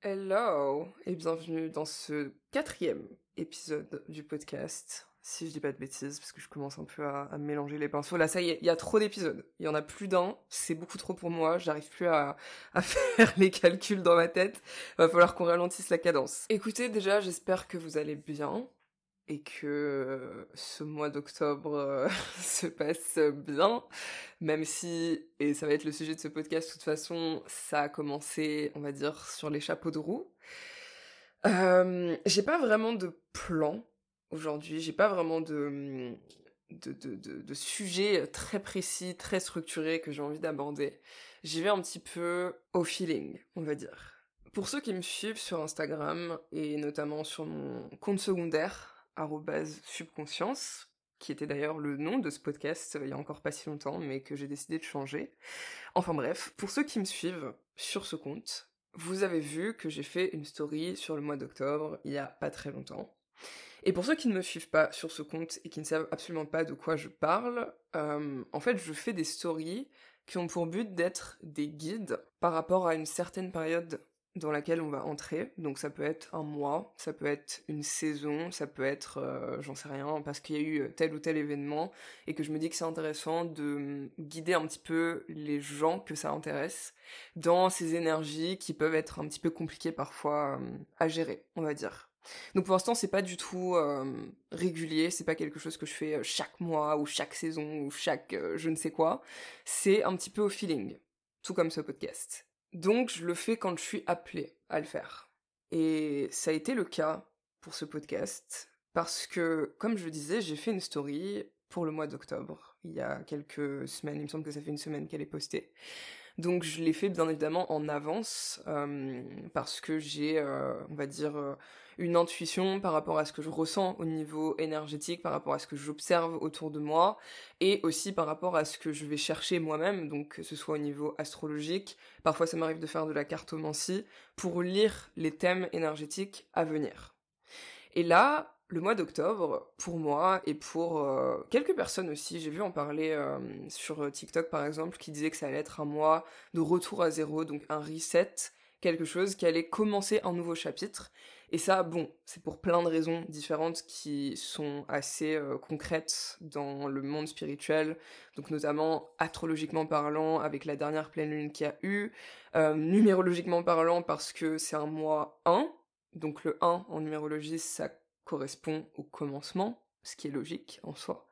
Hello et bienvenue dans ce quatrième épisode du podcast. Si je dis pas de bêtises, parce que je commence un peu à, mélanger les pinceaux. Là, ça y est, il y a trop d'épisodes. Il y en a plus d'un. C'est beaucoup trop pour moi. J'arrive plus à, à faire les calculs dans ma tête. Va falloir qu'on ralentisse la cadence. Écoutez, déjà, j'espère que vous allez bien et que ce mois d'octobre euh, se passe bien, même si, et ça va être le sujet de ce podcast de toute façon, ça a commencé, on va dire, sur les chapeaux de roue. Euh, j'ai pas vraiment de plan aujourd'hui, j'ai pas vraiment de, de sujet très précis, très structuré que j'ai envie d'aborder. J'y vais un petit peu au feeling, on va dire. Pour ceux qui me suivent sur Instagram, et notamment sur mon compte secondaire, subconscience, qui était d'ailleurs le nom de ce podcast euh, il y a encore pas si longtemps, mais que j'ai décidé de changer. Enfin bref, pour ceux qui me suivent sur ce compte, vous avez vu que j'ai fait une story sur le mois d'octobre il y a pas très longtemps. Et pour ceux qui ne me suivent pas sur ce compte et qui ne savent absolument pas de quoi je parle, euh, en fait je fais des stories qui ont pour but d'être des guides par rapport à une certaine période dans laquelle on va entrer. Donc ça peut être un mois, ça peut être une saison, ça peut être, euh, j'en sais rien, parce qu'il y a eu tel ou tel événement et que je me dis que c'est intéressant de guider un petit peu les gens que ça intéresse dans ces énergies qui peuvent être un petit peu compliquées parfois euh, à gérer, on va dire. Donc pour l'instant c'est pas du tout euh, régulier, c'est pas quelque chose que je fais chaque mois ou chaque saison ou chaque je ne sais quoi. C'est un petit peu au feeling, tout comme ce podcast. Donc je le fais quand je suis appelée à le faire. Et ça a été le cas pour ce podcast, parce que, comme je disais, j'ai fait une story pour le mois d'octobre, il y a quelques semaines, il me semble que ça fait une semaine qu'elle est postée. Donc je l'ai fait bien évidemment en avance, euh, parce que j'ai, euh, on va dire, euh, une intuition par rapport à ce que je ressens au niveau énergétique, par rapport à ce que j'observe autour de moi, et aussi par rapport à ce que je vais chercher moi-même, donc que ce soit au niveau astrologique, parfois ça m'arrive de faire de la cartomancie, pour lire les thèmes énergétiques à venir. Et là, le mois d'octobre, pour moi et pour euh, quelques personnes aussi, j'ai vu en parler euh, sur TikTok par exemple, qui disaient que ça allait être un mois de retour à zéro, donc un reset, quelque chose qui allait commencer un nouveau chapitre. Et ça, bon, c'est pour plein de raisons différentes qui sont assez euh, concrètes dans le monde spirituel, donc notamment astrologiquement parlant, avec la dernière pleine lune qu'il y a eu, euh, numérologiquement parlant parce que c'est un mois 1, donc le 1 en numérologie, ça correspond au commencement, ce qui est logique en soi.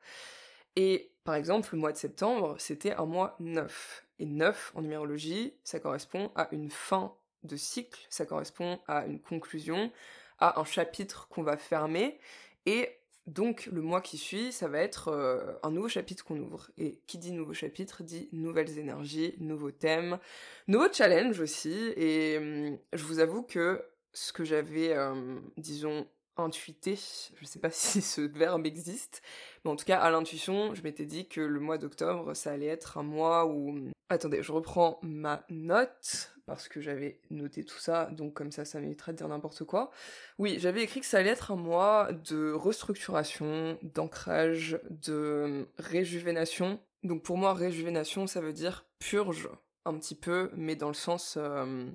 Et par exemple, le mois de septembre, c'était un mois 9. Et 9 en numérologie, ça correspond à une fin de cycle, ça correspond à une conclusion, à un chapitre qu'on va fermer, et donc le mois qui suit, ça va être euh, un nouveau chapitre qu'on ouvre. Et qui dit nouveau chapitre dit nouvelles énergies, nouveaux thèmes, nouveaux challenges aussi, et hum, je vous avoue que ce que j'avais, hum, disons, intuité, je sais pas si ce verbe existe, mais en tout cas à l'intuition, je m'étais dit que le mois d'octobre, ça allait être un mois où... Hum, attendez, je reprends ma note parce que j'avais noté tout ça, donc comme ça, ça m'évitera de dire n'importe quoi. Oui, j'avais écrit que ça allait être un mois de restructuration, d'ancrage, de réjuvénation. Donc pour moi, réjuvénation, ça veut dire purge, un petit peu, mais dans le sens... Euh,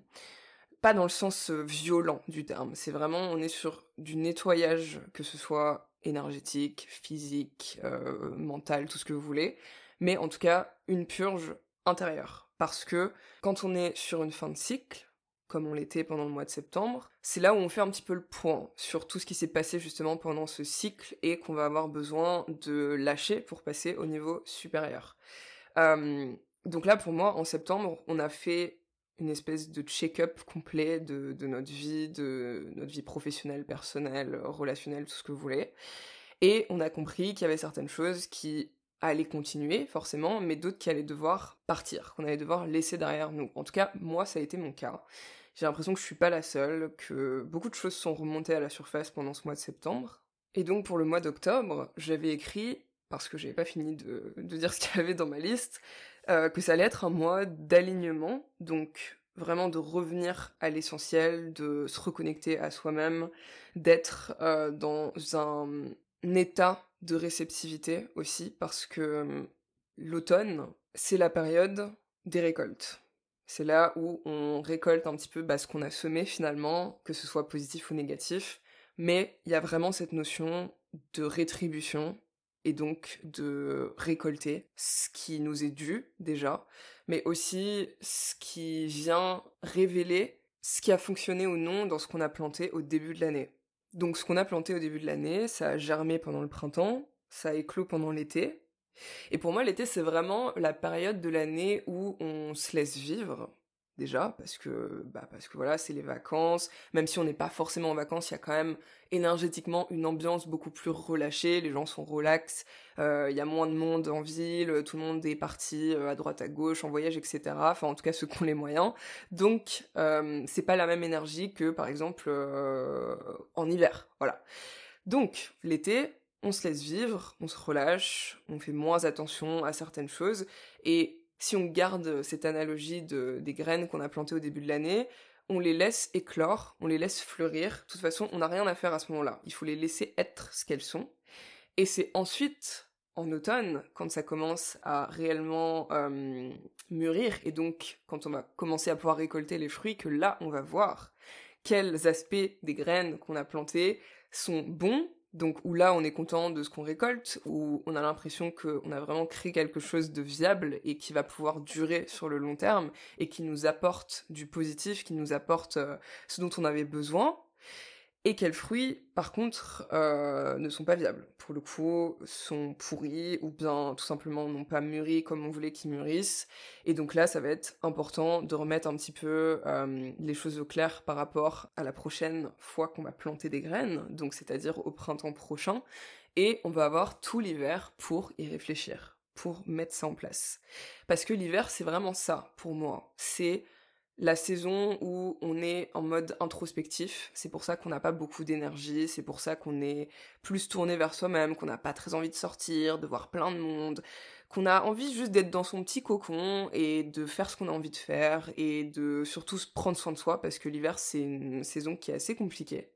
pas dans le sens euh, violent du terme, c'est vraiment, on est sur du nettoyage, que ce soit énergétique, physique, euh, mental, tout ce que vous voulez, mais en tout cas, une purge intérieure parce que quand on est sur une fin de cycle, comme on l'était pendant le mois de septembre, c'est là où on fait un petit peu le point sur tout ce qui s'est passé justement pendant ce cycle et qu'on va avoir besoin de lâcher pour passer au niveau supérieur. Euh, donc là, pour moi, en septembre, on a fait espèce de check-up complet de, notre vie, de notre vie professionnelle, personnelle, relationnelle, tout ce que vous voulez. Et on a compris qu'il y avait certaines choses qui aller continuer, forcément, mais d'autres qui allaient devoir partir, qu'on allait devoir laisser derrière nous. En tout cas, moi, ça a été mon cas. J'ai l'impression que je suis pas la seule, que beaucoup de choses sont remontées à la surface pendant ce mois de septembre. Et donc, pour le mois d'octobre, j'avais écrit, parce que j'avais pas fini de, dire ce qu'il y avait dans ma liste, euh, que ça allait être un mois d'alignement, donc vraiment de revenir à l'essentiel, de se reconnecter à soi-même, d'être euh, dans un état de réceptivité aussi parce que euh, l'automne, c'est la période des récoltes. C'est là où on récolte un petit peu bah, ce qu'on a semé finalement, que ce soit positif ou négatif. Mais il y a vraiment cette notion de rétribution et donc de récolter ce qui nous est dû déjà, mais aussi ce qui vient révéler ce qui a fonctionné ou non dans ce qu'on a planté au début de l'année. Donc ce qu'on a planté au début de l'année, ça a germé pendant le printemps, ça a éclos pendant l'été, et pour moi, l'été, c'est vraiment la période de l'année où on se laisse vivre, déjà, parce que, bah, parce que voilà, c'est les vacances. Même si on n'est pas forcément en vacances, il y a quand même énergétiquement une ambiance beaucoup plus relâchée. Les gens sont relax, euh, il y a moins de monde en ville, tout le monde est parti euh, à droite, à gauche, en voyage, etc. Enfin, en tout cas, ceux qui ont les moyens. Donc, euh, c'est pas la même énergie que, par exemple, en hiver. Voilà. Donc, l'été, on se laisse vivre, on se relâche, on fait moins attention à certaines choses, et si on garde cette analogie de, des graines qu'on a plantées au début de l'année, on les laisse éclore, on les laisse fleurir. De toute façon, on n'a rien à faire à ce moment-là. Il faut les laisser être ce qu'elles sont. Et c'est ensuite, en automne, quand ça commence à réellement euh, mûrir, et donc quand on va commencer à pouvoir récolter les fruits, que là, on va voir quels aspects des graines qu'on a plantées sont bons donc où là on est content de ce qu'on récolte, où on a l'impression qu'on a vraiment créé quelque chose de viable et qui va pouvoir durer sur le long terme et qui nous apporte du positif, qui nous apporte euh, ce dont on avait besoin et quels fruits, par contre, euh, ne sont pas viables. Pour le coup, sont pourris ou bien tout simplement n'ont pas mûri comme on voulait qu'ils mûrissent. Et donc là, ça va être important de remettre un petit peu euh, les choses au clair par rapport à la prochaine fois qu'on va planter des graines, donc c'est-à-dire au printemps prochain. Et on va avoir tout l'hiver pour y réfléchir, pour mettre ça en place. Parce que l'hiver, c'est vraiment ça pour moi. C'est la saison où on est en mode introspectif. C'est pour ça qu'on n'a pas beaucoup d'énergie, c'est pour ça qu'on est plus tourné vers soi-même, qu'on n'a pas très envie de sortir, de voir plein de monde, qu'on a envie juste d'être dans son petit cocon et de faire ce qu'on a envie de faire et de surtout prendre soin de soi parce que l'hiver c'est une saison qui est assez compliquée.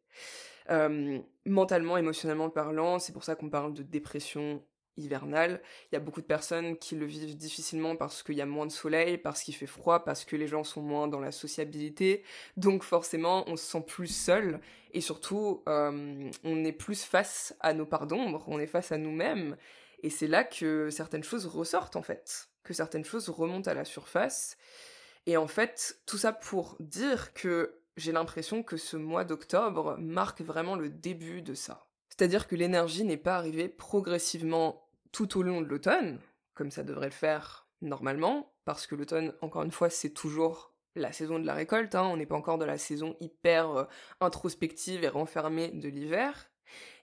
Euh, mentalement, émotionnellement parlant, c'est pour ça qu'on parle de dépression hivernale. Il y a beaucoup de personnes qui le vivent difficilement parce qu'il y a moins de soleil, parce qu'il fait froid, parce que les gens sont moins dans la sociabilité. Donc forcément, on se sent plus seul et surtout, euh, on est plus face à nos parts d'ombre, on est face à nous-mêmes. Et c'est là que certaines choses ressortent en fait, que certaines choses remontent à la surface. Et en fait, tout ça pour dire que j'ai l'impression que ce mois d'octobre marque vraiment le début de ça. C'est-à-dire que l'énergie n'est pas arrivée progressivement tout au long de l'automne, comme ça devrait le faire normalement, parce que l'automne, encore une fois, c'est toujours la saison de la récolte, hein, on n'est pas encore dans la saison hyper euh, introspective et renfermée de l'hiver.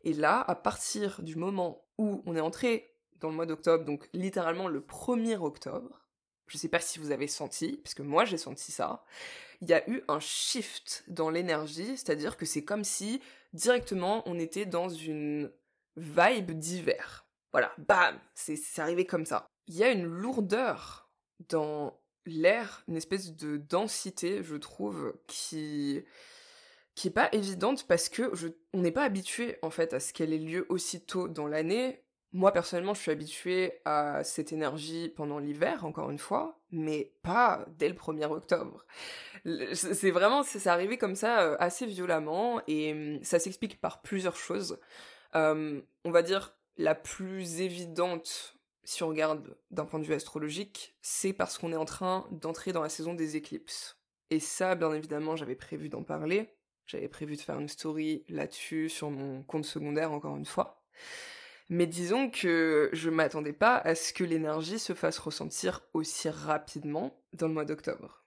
Et là, à partir du moment où on est entré dans le mois d'octobre, donc littéralement le 1er octobre, je sais pas si vous avez senti, parce que moi j'ai senti ça, il y a eu un shift dans l'énergie, c'est-à-dire que c'est comme si directement on était dans une vibe d'hiver. Voilà, bam, c'est arrivé comme ça. Il y a une lourdeur dans l'air, une espèce de densité, je trouve, qui qui est pas évidente parce que je, on n'est pas habitué en fait à ce qu'elle ait lieu aussitôt dans l'année. Moi personnellement, je suis habituée à cette énergie pendant l'hiver, encore une fois, mais pas dès le 1er octobre. C'est vraiment, c'est arrivé comme ça euh, assez violemment et hum, ça s'explique par plusieurs choses. Euh, on va dire la plus évidente, si on regarde d'un point de vue astrologique, c'est parce qu'on est en train d'entrer dans la saison des éclipses. Et ça, bien évidemment, j'avais prévu d'en parler. J'avais prévu de faire une story là-dessus sur mon compte secondaire, encore une fois. Mais disons que je m'attendais pas à ce que l'énergie se fasse ressentir aussi rapidement dans le mois d'octobre.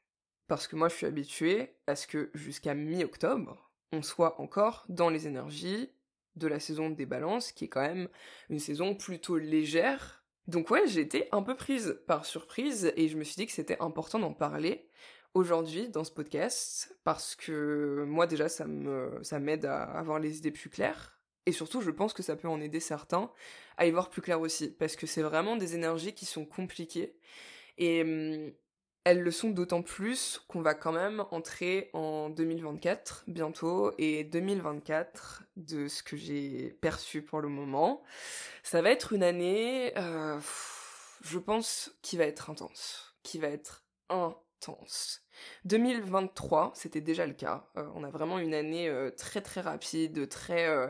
Parce que moi, je suis habituée à ce que jusqu'à mi-octobre, on soit encore dans les énergies de la saison des balances, qui est quand même une saison plutôt légère. Donc ouais, j'ai été un peu prise par surprise et je me suis dit que c'était important d'en parler aujourd'hui dans ce podcast parce que moi déjà ça me ça m'aide à avoir les idées plus claires et surtout je pense que ça peut en aider certains à y voir plus clair aussi parce que c'est vraiment des énergies qui sont compliquées et hum, elles le sont d'autant plus qu'on va quand même entrer en 2024 bientôt et 2024 de ce que j'ai perçu pour le moment, ça va être une année, euh, je pense, qui va être intense, qui va être intense intense. 2023, c'était déjà le cas. Euh, on a vraiment une année euh, très très rapide, très... Euh,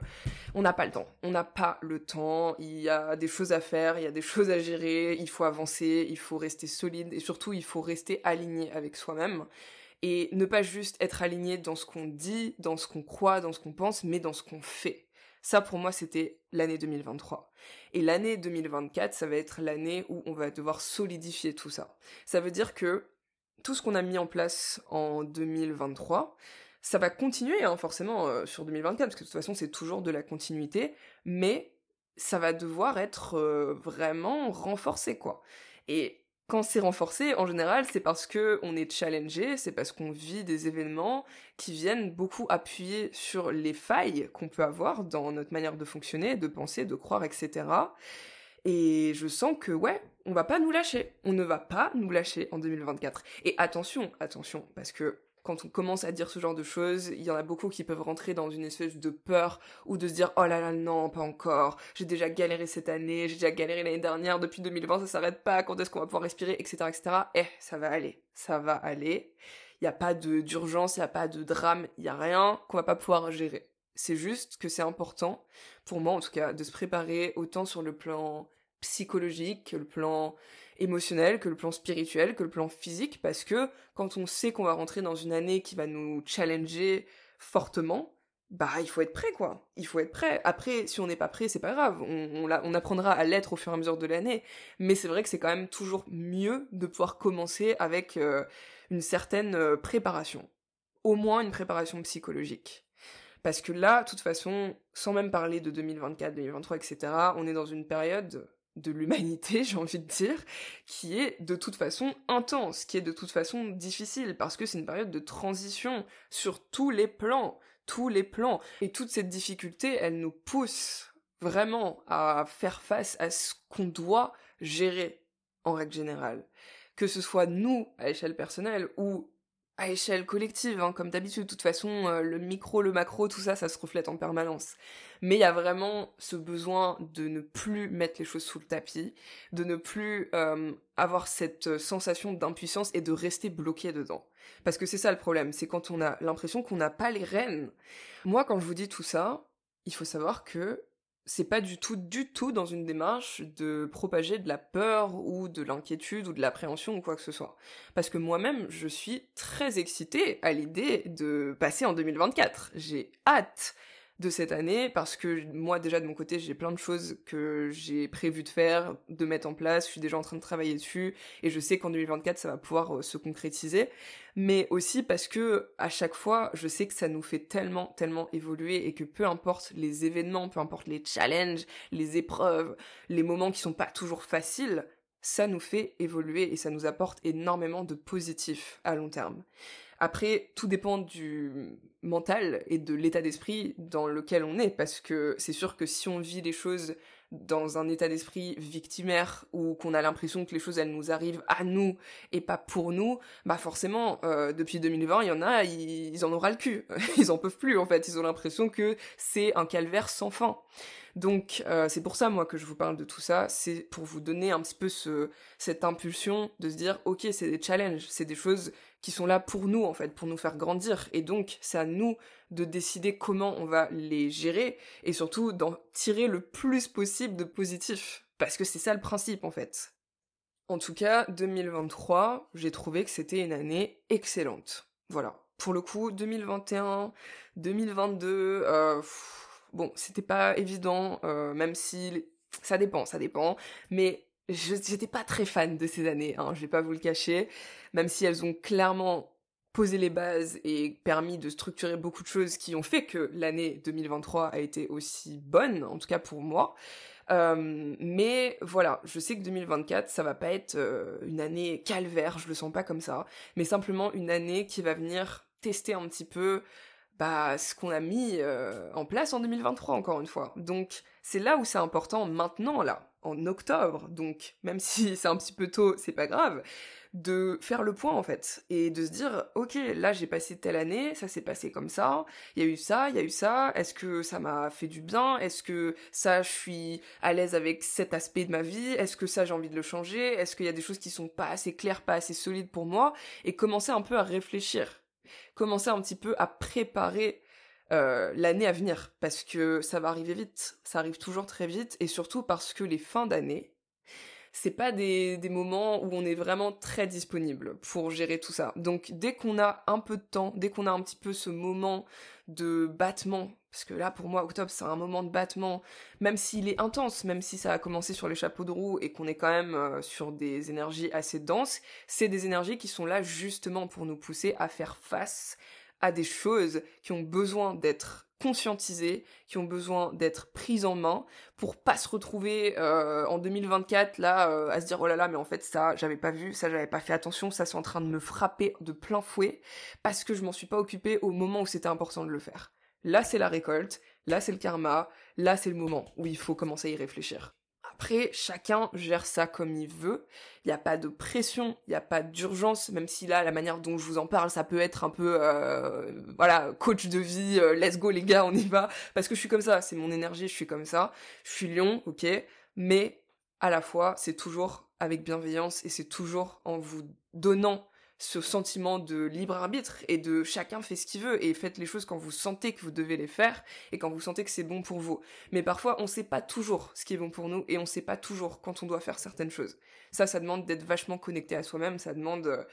on n'a pas le temps. On n'a pas le temps. Il y a des choses à faire, il y a des choses à gérer, il faut avancer, il faut rester solide et surtout il faut rester aligné avec soi-même. Et ne pas juste être aligné dans ce qu'on dit, dans ce qu'on croit, dans ce qu'on pense, mais dans ce qu'on fait. Ça, pour moi, c'était l'année 2023. Et l'année 2024, ça va être l'année où on va devoir solidifier tout ça. Ça veut dire que tout ce qu'on a mis en place en 2023, ça va continuer hein, forcément euh, sur 2024, parce que de toute façon c'est toujours de la continuité, mais ça va devoir être euh, vraiment renforcé quoi. Et quand c'est renforcé, en général, c'est parce que on est challengé, c'est parce qu'on vit des événements qui viennent beaucoup appuyer sur les failles qu'on peut avoir dans notre manière de fonctionner, de penser, de croire, etc. Et je sens que, ouais, on va pas nous lâcher. On ne va pas nous lâcher en 2024. Et attention, attention, parce que quand on commence à dire ce genre de choses, il y en a beaucoup qui peuvent rentrer dans une espèce de peur ou de se dire oh là là non pas encore, j'ai déjà galéré cette année, j'ai déjà galéré l'année dernière, depuis 2020 ça s'arrête pas, quand est-ce qu'on va pouvoir respirer, etc. etc. Eh, ça va aller, ça va aller. Il n'y a pas d'urgence, il n'y a pas de drame, il n'y a rien qu'on va pas pouvoir gérer. C'est juste que c'est important, pour moi en tout cas, de se préparer autant sur le plan psychologique, que le plan émotionnel, que le plan spirituel, que le plan physique, parce que quand on sait qu'on va rentrer dans une année qui va nous challenger fortement, bah il faut être prêt quoi. Il faut être prêt. Après, si on n'est pas prêt, c'est pas grave. On, apprendra à l'être au fur et à mesure de l'année. Mais c'est vrai que c'est quand même toujours mieux de pouvoir commencer avec euh, une certaine euh, préparation. Au moins une préparation psychologique. Parce que là, de toute façon, sans même parler de 2024, 2023, etc., on est dans une période de l'humanité, j'ai envie de dire, qui est de toute façon intense, qui est de toute façon difficile, parce que c'est une période de transition sur tous les plans, tous les plans. Et toute cette difficulté, elle nous pousse vraiment à faire face à ce qu'on doit gérer en règle générale. Que ce soit nous, à échelle personnelle, ou à échelle collective, hein, comme d'habitude. De toute façon, euh, le micro, le macro, tout ça, ça se reflète en permanence. Mais il y a vraiment ce besoin de ne plus mettre les choses sous le tapis, de ne plus euh, avoir cette sensation d'impuissance et de rester bloqué dedans. Parce que c'est ça le problème, c'est quand on a l'impression qu'on n'a pas les rênes. Moi, quand je vous dis tout ça, il faut savoir que c'est pas du tout, du tout dans une démarche de propager de la peur ou de l'inquiétude ou de l'appréhension ou quoi que ce soit. Parce que moi-même, je suis très excitée à l'idée de passer en 2024. J'ai hâte de cette année parce que moi déjà de mon côté j'ai plein de choses que j'ai prévu de faire, de mettre en place, je suis déjà en train de travailler dessus et je sais qu'en 2024 ça va pouvoir euh, se concrétiser mais aussi parce que à chaque fois je sais que ça nous fait tellement tellement évoluer et que peu importe les événements, peu importe les challenges, les épreuves, les moments qui sont pas toujours faciles, ça nous fait évoluer et ça nous apporte énormément de positif à long terme. Après, tout dépend du mental et de l'état d'esprit dans lequel on est, parce que c'est sûr que si on vit les choses dans un état d'esprit victimaire ou qu'on a l'impression que les choses elles nous arrivent à nous et pas pour nous, bah forcément euh, depuis 2020 il y en a ils, en ont ras le cul, ils en peuvent plus en fait, ils ont l'impression que c'est un calvaire sans fin. Donc euh, c'est pour ça moi que je vous parle de tout ça, c'est pour vous donner un petit peu ce, cette impulsion de se dire ok c'est des challenges, c'est des choses qui sont là pour nous en fait, pour nous faire grandir. Et donc c'est à nous de décider comment on va les gérer et surtout d'en tirer le plus possible de positif. Parce que c'est ça le principe en fait. En tout cas, 2023, j'ai trouvé que c'était une année excellente. Voilà. Pour le coup, 2021, 2022, euh, bon, c'était pas évident, euh, même si ça dépend, ça dépend. Mais j'étais pas très fan de ces années, hein, je vais pas vous le cacher, même si elles ont clairement posé les bases et permis de structurer beaucoup de choses qui ont fait que l'année 2023 a été aussi bonne, en tout cas pour moi. Euh, mais voilà, je sais que 2024, ça va pas être euh, une année calvaire, je le sens pas comme ça, mais simplement une année qui va venir tester un petit peu bah, ce qu'on a mis euh, en place en 2023, encore une fois. Donc, c'est là où c'est important maintenant, là, en octobre, donc même si c'est un petit peu tôt, c'est pas grave, de faire le point en fait et de se dire ok là j'ai passé telle année ça s'est passé comme ça il y a eu ça il y a eu ça est-ce que ça m'a fait du bien est-ce que ça je suis à l'aise avec cet aspect de ma vie est-ce que ça j'ai envie de le changer est-ce qu'il y a des choses qui sont pas assez claires pas assez solides pour moi et commencer un peu à réfléchir commencer un petit peu à préparer euh, l'année à venir parce que ça va arriver vite ça arrive toujours très vite et surtout parce que les fins d'année c'est pas des, moments où on est vraiment très disponible pour gérer tout ça. Donc dès qu'on a un peu de temps, dès qu'on a un petit peu ce moment de battement, parce que là pour moi octobre c'est un moment de battement, même s'il est intense, même si ça a commencé sur les chapeaux de roue et qu'on est quand même euh, sur des énergies assez denses, c'est des énergies qui sont là justement pour nous pousser à faire face à des choses qui ont besoin d'être conscientisées, qui ont besoin d'être prises en main pour pas se retrouver euh, en 2024 là euh, à se dire oh là là mais en fait ça j'avais pas vu, ça j'avais pas fait attention, ça c'est en train de me frapper de plein fouet parce que je m'en suis pas occupé au moment où c'était important de le faire. Là c'est la récolte, là c'est le karma, là c'est le moment où il faut commencer à y réfléchir. Après, chacun gère ça comme il veut. Il n'y a pas de pression, il n'y a pas d'urgence, même si là, la manière dont je vous en parle, ça peut être un peu, euh, voilà, coach de vie, euh, let's go les gars, on y va. Parce que je suis comme ça, c'est mon énergie, je suis comme ça. Je suis lion, ok. Mais à la fois, c'est toujours avec bienveillance et c'est toujours en vous donnant ce sentiment de libre arbitre et de chacun fait ce qu'il veut et faites les choses quand vous sentez que vous devez les faire et quand vous sentez que c'est bon pour vous. Mais parfois on sait pas toujours ce qui est bon pour nous et on sait pas toujours quand on doit faire certaines choses. Ça, ça demande d'être vachement connecté à soi-même, ça demande euh,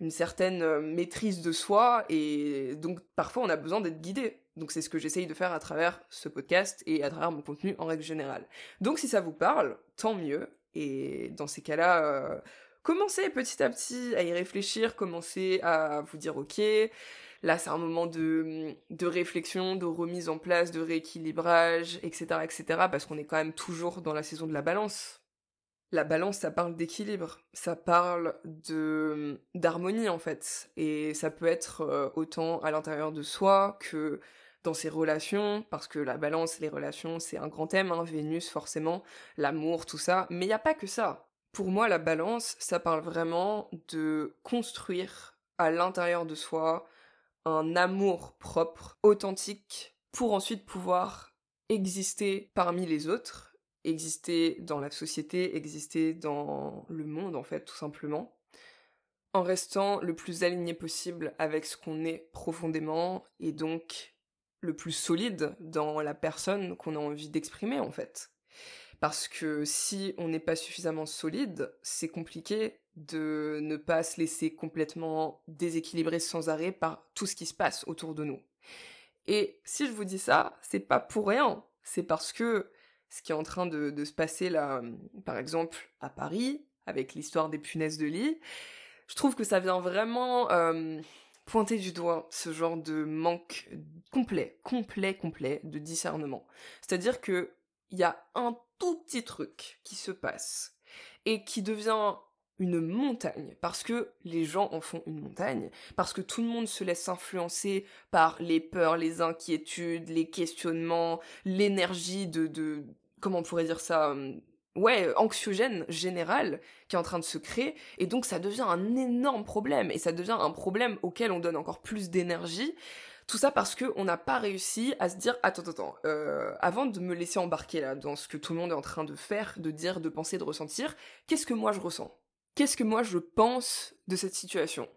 une certaine euh, maîtrise de soi et donc parfois on a besoin d'être guidé. Donc c'est ce que j'essaye de faire à travers ce podcast et à travers mon contenu en règle générale. Donc si ça vous parle, tant mieux. Et dans ces cas-là, euh, commencez petit à petit à y réfléchir, commencez à vous dire ok, là c'est un moment de, de réflexion, de remise en place, de rééquilibrage, etc., etc., parce qu'on est quand même toujours dans la saison de la balance. La balance, ça parle d'équilibre, ça parle de d'harmonie en fait, et ça peut être euh, autant à l'intérieur de soi que dans ses relations, parce que la balance, les relations, c'est un grand thème, hein, Vénus forcément, l'amour, tout ça, mais il n'y a pas que ça. Pour moi, la balance, ça parle vraiment de construire à l'intérieur de soi un amour propre, authentique, pour ensuite pouvoir exister parmi les autres, exister dans la société, exister dans le monde, en fait, tout simplement, en restant le plus aligné possible avec ce qu'on est profondément, et donc le plus solide dans la personne qu'on a envie d'exprimer, en fait. Parce que si on n'est pas suffisamment solide, c'est compliqué de ne pas se laisser complètement déséquilibrer sans arrêt par tout ce qui se passe autour de nous. Et si je vous dis ça, c'est pas pour rien. C'est parce que ce qui est en train de, se passer là, par exemple, à Paris, avec l'histoire des punaises de lit, je trouve que ça vient vraiment euh, pointer du doigt ce genre de manque complet, complet, complet de discernement. C'est-à-dire que il y a un tout petit truc qui se passe et qui devient une montagne, parce que les gens en font une montagne, parce que tout le monde se laisse influencer par les peurs, les inquiétudes, les questionnements, l'énergie de, de, comment on pourrait dire ça, euh, ouais, anxiogène général qui est en train de se créer, et donc ça devient un énorme problème, et ça devient un problème auquel on donne encore plus d'énergie, tout ça parce que on n'a pas réussi à se dire attends attends euh, avant de me laisser embarquer là dans ce que tout le monde est en train de faire, de dire, de penser, de ressentir, qu'est-ce que moi je ressens? Qu'est-ce que moi je pense de cette situation?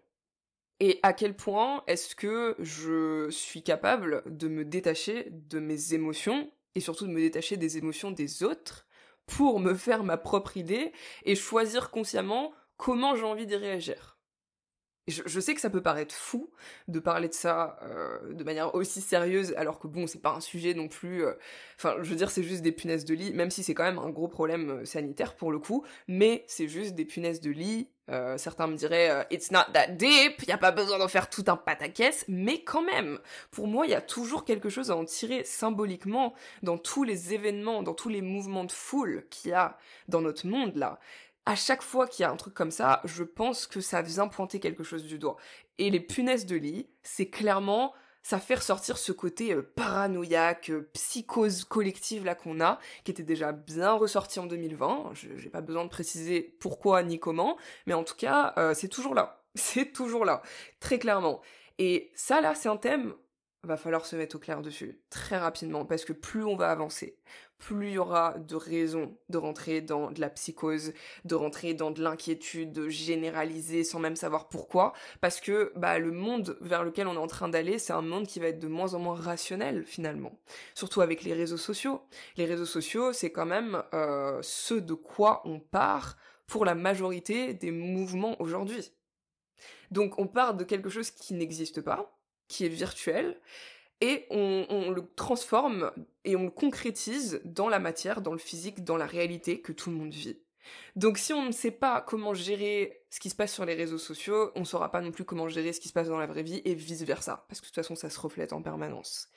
Et à quel point est-ce que je suis capable de me détacher de mes émotions et surtout de me détacher des émotions des autres pour me faire ma propre idée et choisir consciemment comment j'ai envie d'y réagir? Je, sais que ça peut paraître fou de parler de ça euh, de manière aussi sérieuse, alors que bon, c'est pas un sujet non plus. Euh, enfin, je veux dire, c'est juste des punaises de lit, même si c'est quand même un gros problème euh, sanitaire pour le coup, mais c'est juste des punaises de lit. certains me diraient It's not that deep, y a pas besoin d'en faire tout un pataquès, mais quand même, pour moi, il y a toujours quelque chose à en tirer symboliquement dans tous les événements, dans tous les mouvements de foule qu'il y a dans notre monde là à chaque fois qu'il y a un truc comme ça, je pense que ça vient pointer quelque chose du doigt. Et les punaises de lit, c'est clairement ça fait ressortir ce côté euh, paranoïaque, euh, psychose collective là qu'on a, qui était déjà bien ressorti en 2020. Je n'ai pas besoin de préciser pourquoi ni comment, mais en tout cas, euh, c'est toujours là. C'est toujours là, très clairement. Et ça là, c'est un thème va falloir se mettre au clair dessus très rapidement parce que plus on va avancer, plus il y aura de raisons de rentrer dans de la psychose, de rentrer dans de l'inquiétude de généraliser sans même savoir pourquoi, parce que bah, le monde vers lequel on est en train d'aller, c'est un monde qui va être de moins en moins rationnel finalement, surtout avec les réseaux sociaux. Les réseaux sociaux, c'est quand même euh, ce de quoi on part pour la majorité des mouvements aujourd'hui. Donc on part de quelque chose qui n'existe pas, qui est virtuel, et on, le transforme et on le concrétise dans la matière, dans le physique, dans la réalité que tout le monde vit. Donc si on ne sait pas comment gérer ce qui se passe sur les réseaux sociaux, on ne saura pas non plus comment gérer ce qui se passe dans la vraie vie et vice-versa, parce que de toute façon ça se reflète en permanence.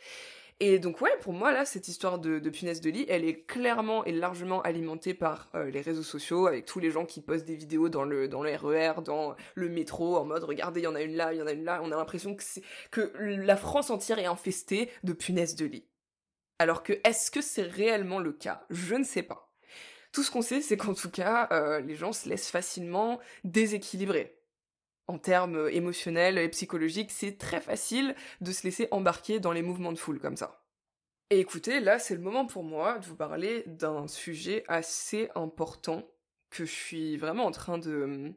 Et donc ouais, pour moi là, cette histoire de, de punaise de lit, elle est clairement et largement alimentée par euh, les réseaux sociaux, avec tous les gens qui postent des vidéos dans le dans RER, dans le métro, en mode regardez, il y en a une là, il y en a une là. On a l'impression que la France entière est infestée de punaises de lit. Alors que est-ce que c'est réellement le cas? Je ne sais pas. Tout ce qu'on sait, c'est qu'en tout cas, euh, les gens se laissent facilement déséquilibrer en termes émotionnels et psychologiques, c'est très facile de se laisser embarquer dans les mouvements de foule comme ça. Et écoutez, là, c'est le moment pour moi de vous parler d'un sujet assez important que je suis vraiment en train de,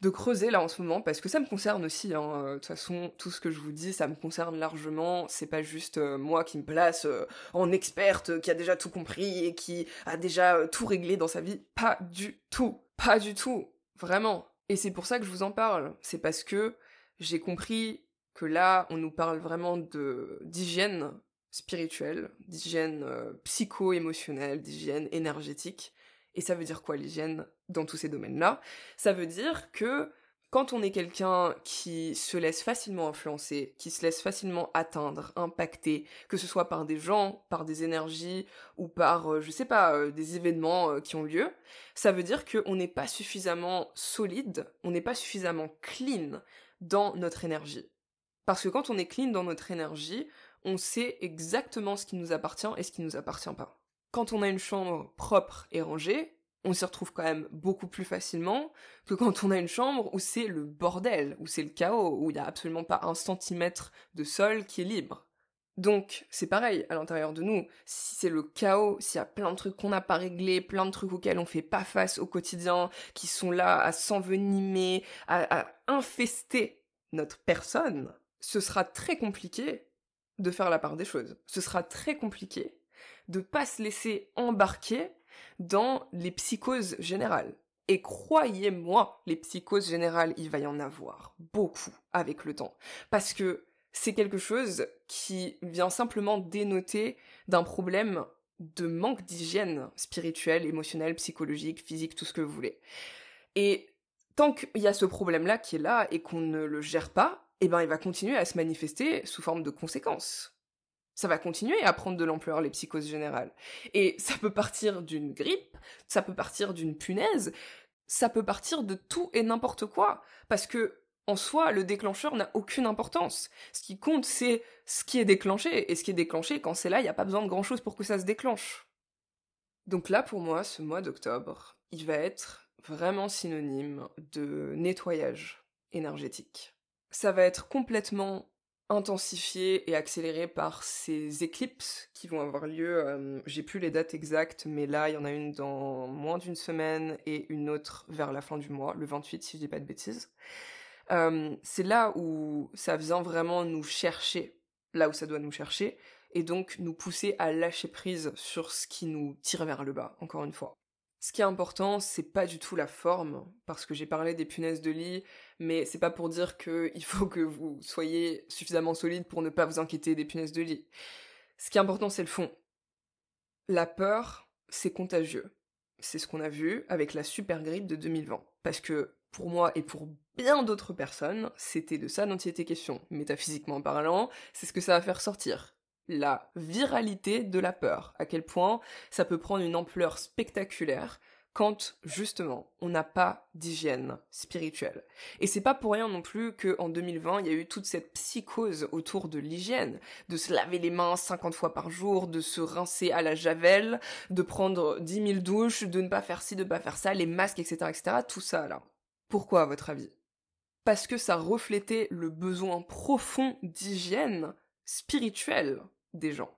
de creuser là en ce moment, parce que ça me concerne aussi, hein. Euh, de toute façon, tout ce que je vous dis, ça me concerne largement, c'est pas juste euh, moi qui me place euh, en experte, qui a déjà tout compris et qui a déjà tout réglé dans sa vie, pas du tout, pas du tout, vraiment. Et c'est pour ça que je vous en parle. C'est parce que j'ai compris que là, on nous parle vraiment de d'hygiène spirituelle, d'hygiène euh, psycho-émotionnelle, d'hygiène énergétique. Et ça veut dire quoi l'hygiène dans tous ces domaines-là? Ça veut dire que quand on est quelqu'un qui se laisse facilement influencer, qui se laisse facilement atteindre, impacter, que ce soit par des gens, par des énergies ou par, euh, je sais pas, euh, des événements euh, qui ont lieu, ça veut dire qu'on n'est pas suffisamment solide, on n'est pas suffisamment clean dans notre énergie. Parce que quand on est clean dans notre énergie, on sait exactement ce qui nous appartient et ce qui nous appartient pas. Quand on a une chambre propre et rangée, on s'y retrouve quand même beaucoup plus facilement que quand on a une chambre où c'est le bordel, où c'est le chaos, où il n'y a absolument pas un centimètre de sol qui est libre. Donc, c'est pareil à l'intérieur de nous. Si c'est le chaos, s'il y a plein de trucs qu'on n'a pas réglés, plein de trucs auxquels on fait pas face au quotidien, qui sont là à s'envenimer, à, à infester notre personne, ce sera très compliqué de faire la part des choses. Ce sera très compliqué de pas se laisser embarquer dans les psychoses générales. Et croyez-moi, les psychoses générales, il va y en avoir beaucoup avec le temps. Parce que c'est quelque chose qui vient simplement dénoter d'un problème de manque d'hygiène spirituelle, émotionnelle, psychologique, physique, tout ce que vous voulez. Et tant qu'il y a ce problème-là qui est là et qu'on ne le gère pas, eh ben il va continuer à se manifester sous forme de conséquences ça va continuer à prendre de l'ampleur les psychoses générales. Et ça peut partir d'une grippe, ça peut partir d'une punaise, ça peut partir de tout et n'importe quoi. Parce que, en soi, le déclencheur n'a aucune importance. Ce qui compte, c'est ce qui est déclenché. Et ce qui est déclenché, quand c'est là, il n'y a pas besoin de grand chose pour que ça se déclenche. Donc là, pour moi, ce mois d'octobre, il va être vraiment synonyme de nettoyage énergétique. Ça va être complètement intensifié et accéléré par ces éclipses qui vont avoir lieu. Euh, j'ai plus les dates exactes, mais là, il y en a une dans moins d'une semaine et une autre vers la fin du mois, le 28, si je dis pas de bêtises. Euh, c'est là où ça vient vraiment nous chercher, là où ça doit nous chercher, et donc nous pousser à lâcher prise sur ce qui nous tire vers le bas, encore une fois. Ce qui est important, c'est pas du tout la forme, parce que j'ai parlé des punaises de lit, mais c'est pas pour dire qu'il faut que vous soyez suffisamment solide pour ne pas vous inquiéter des punaises de lit. Ce qui est important, c'est le fond. La peur, c'est contagieux. C'est ce qu'on a vu avec la super grippe de 2020. Parce que pour moi et pour bien d'autres personnes, c'était de ça dont il était question. Métaphysiquement parlant, c'est ce que ça va faire sortir la viralité de la peur, à quel point ça peut prendre une ampleur spectaculaire quand justement on n'a pas d'hygiène spirituelle. Et c'est pas pour rien non plus qu'en 2020 il y a eu toute cette psychose autour de l'hygiène, de se laver les mains 50 fois par jour, de se rincer à la javel, de prendre 10 000 douches, de ne pas faire ci, de ne pas faire ça, les masques, etc., etc. Tout ça là. Pourquoi à votre avis? Parce que ça reflétait le besoin profond d'hygiène spirituelle des gens.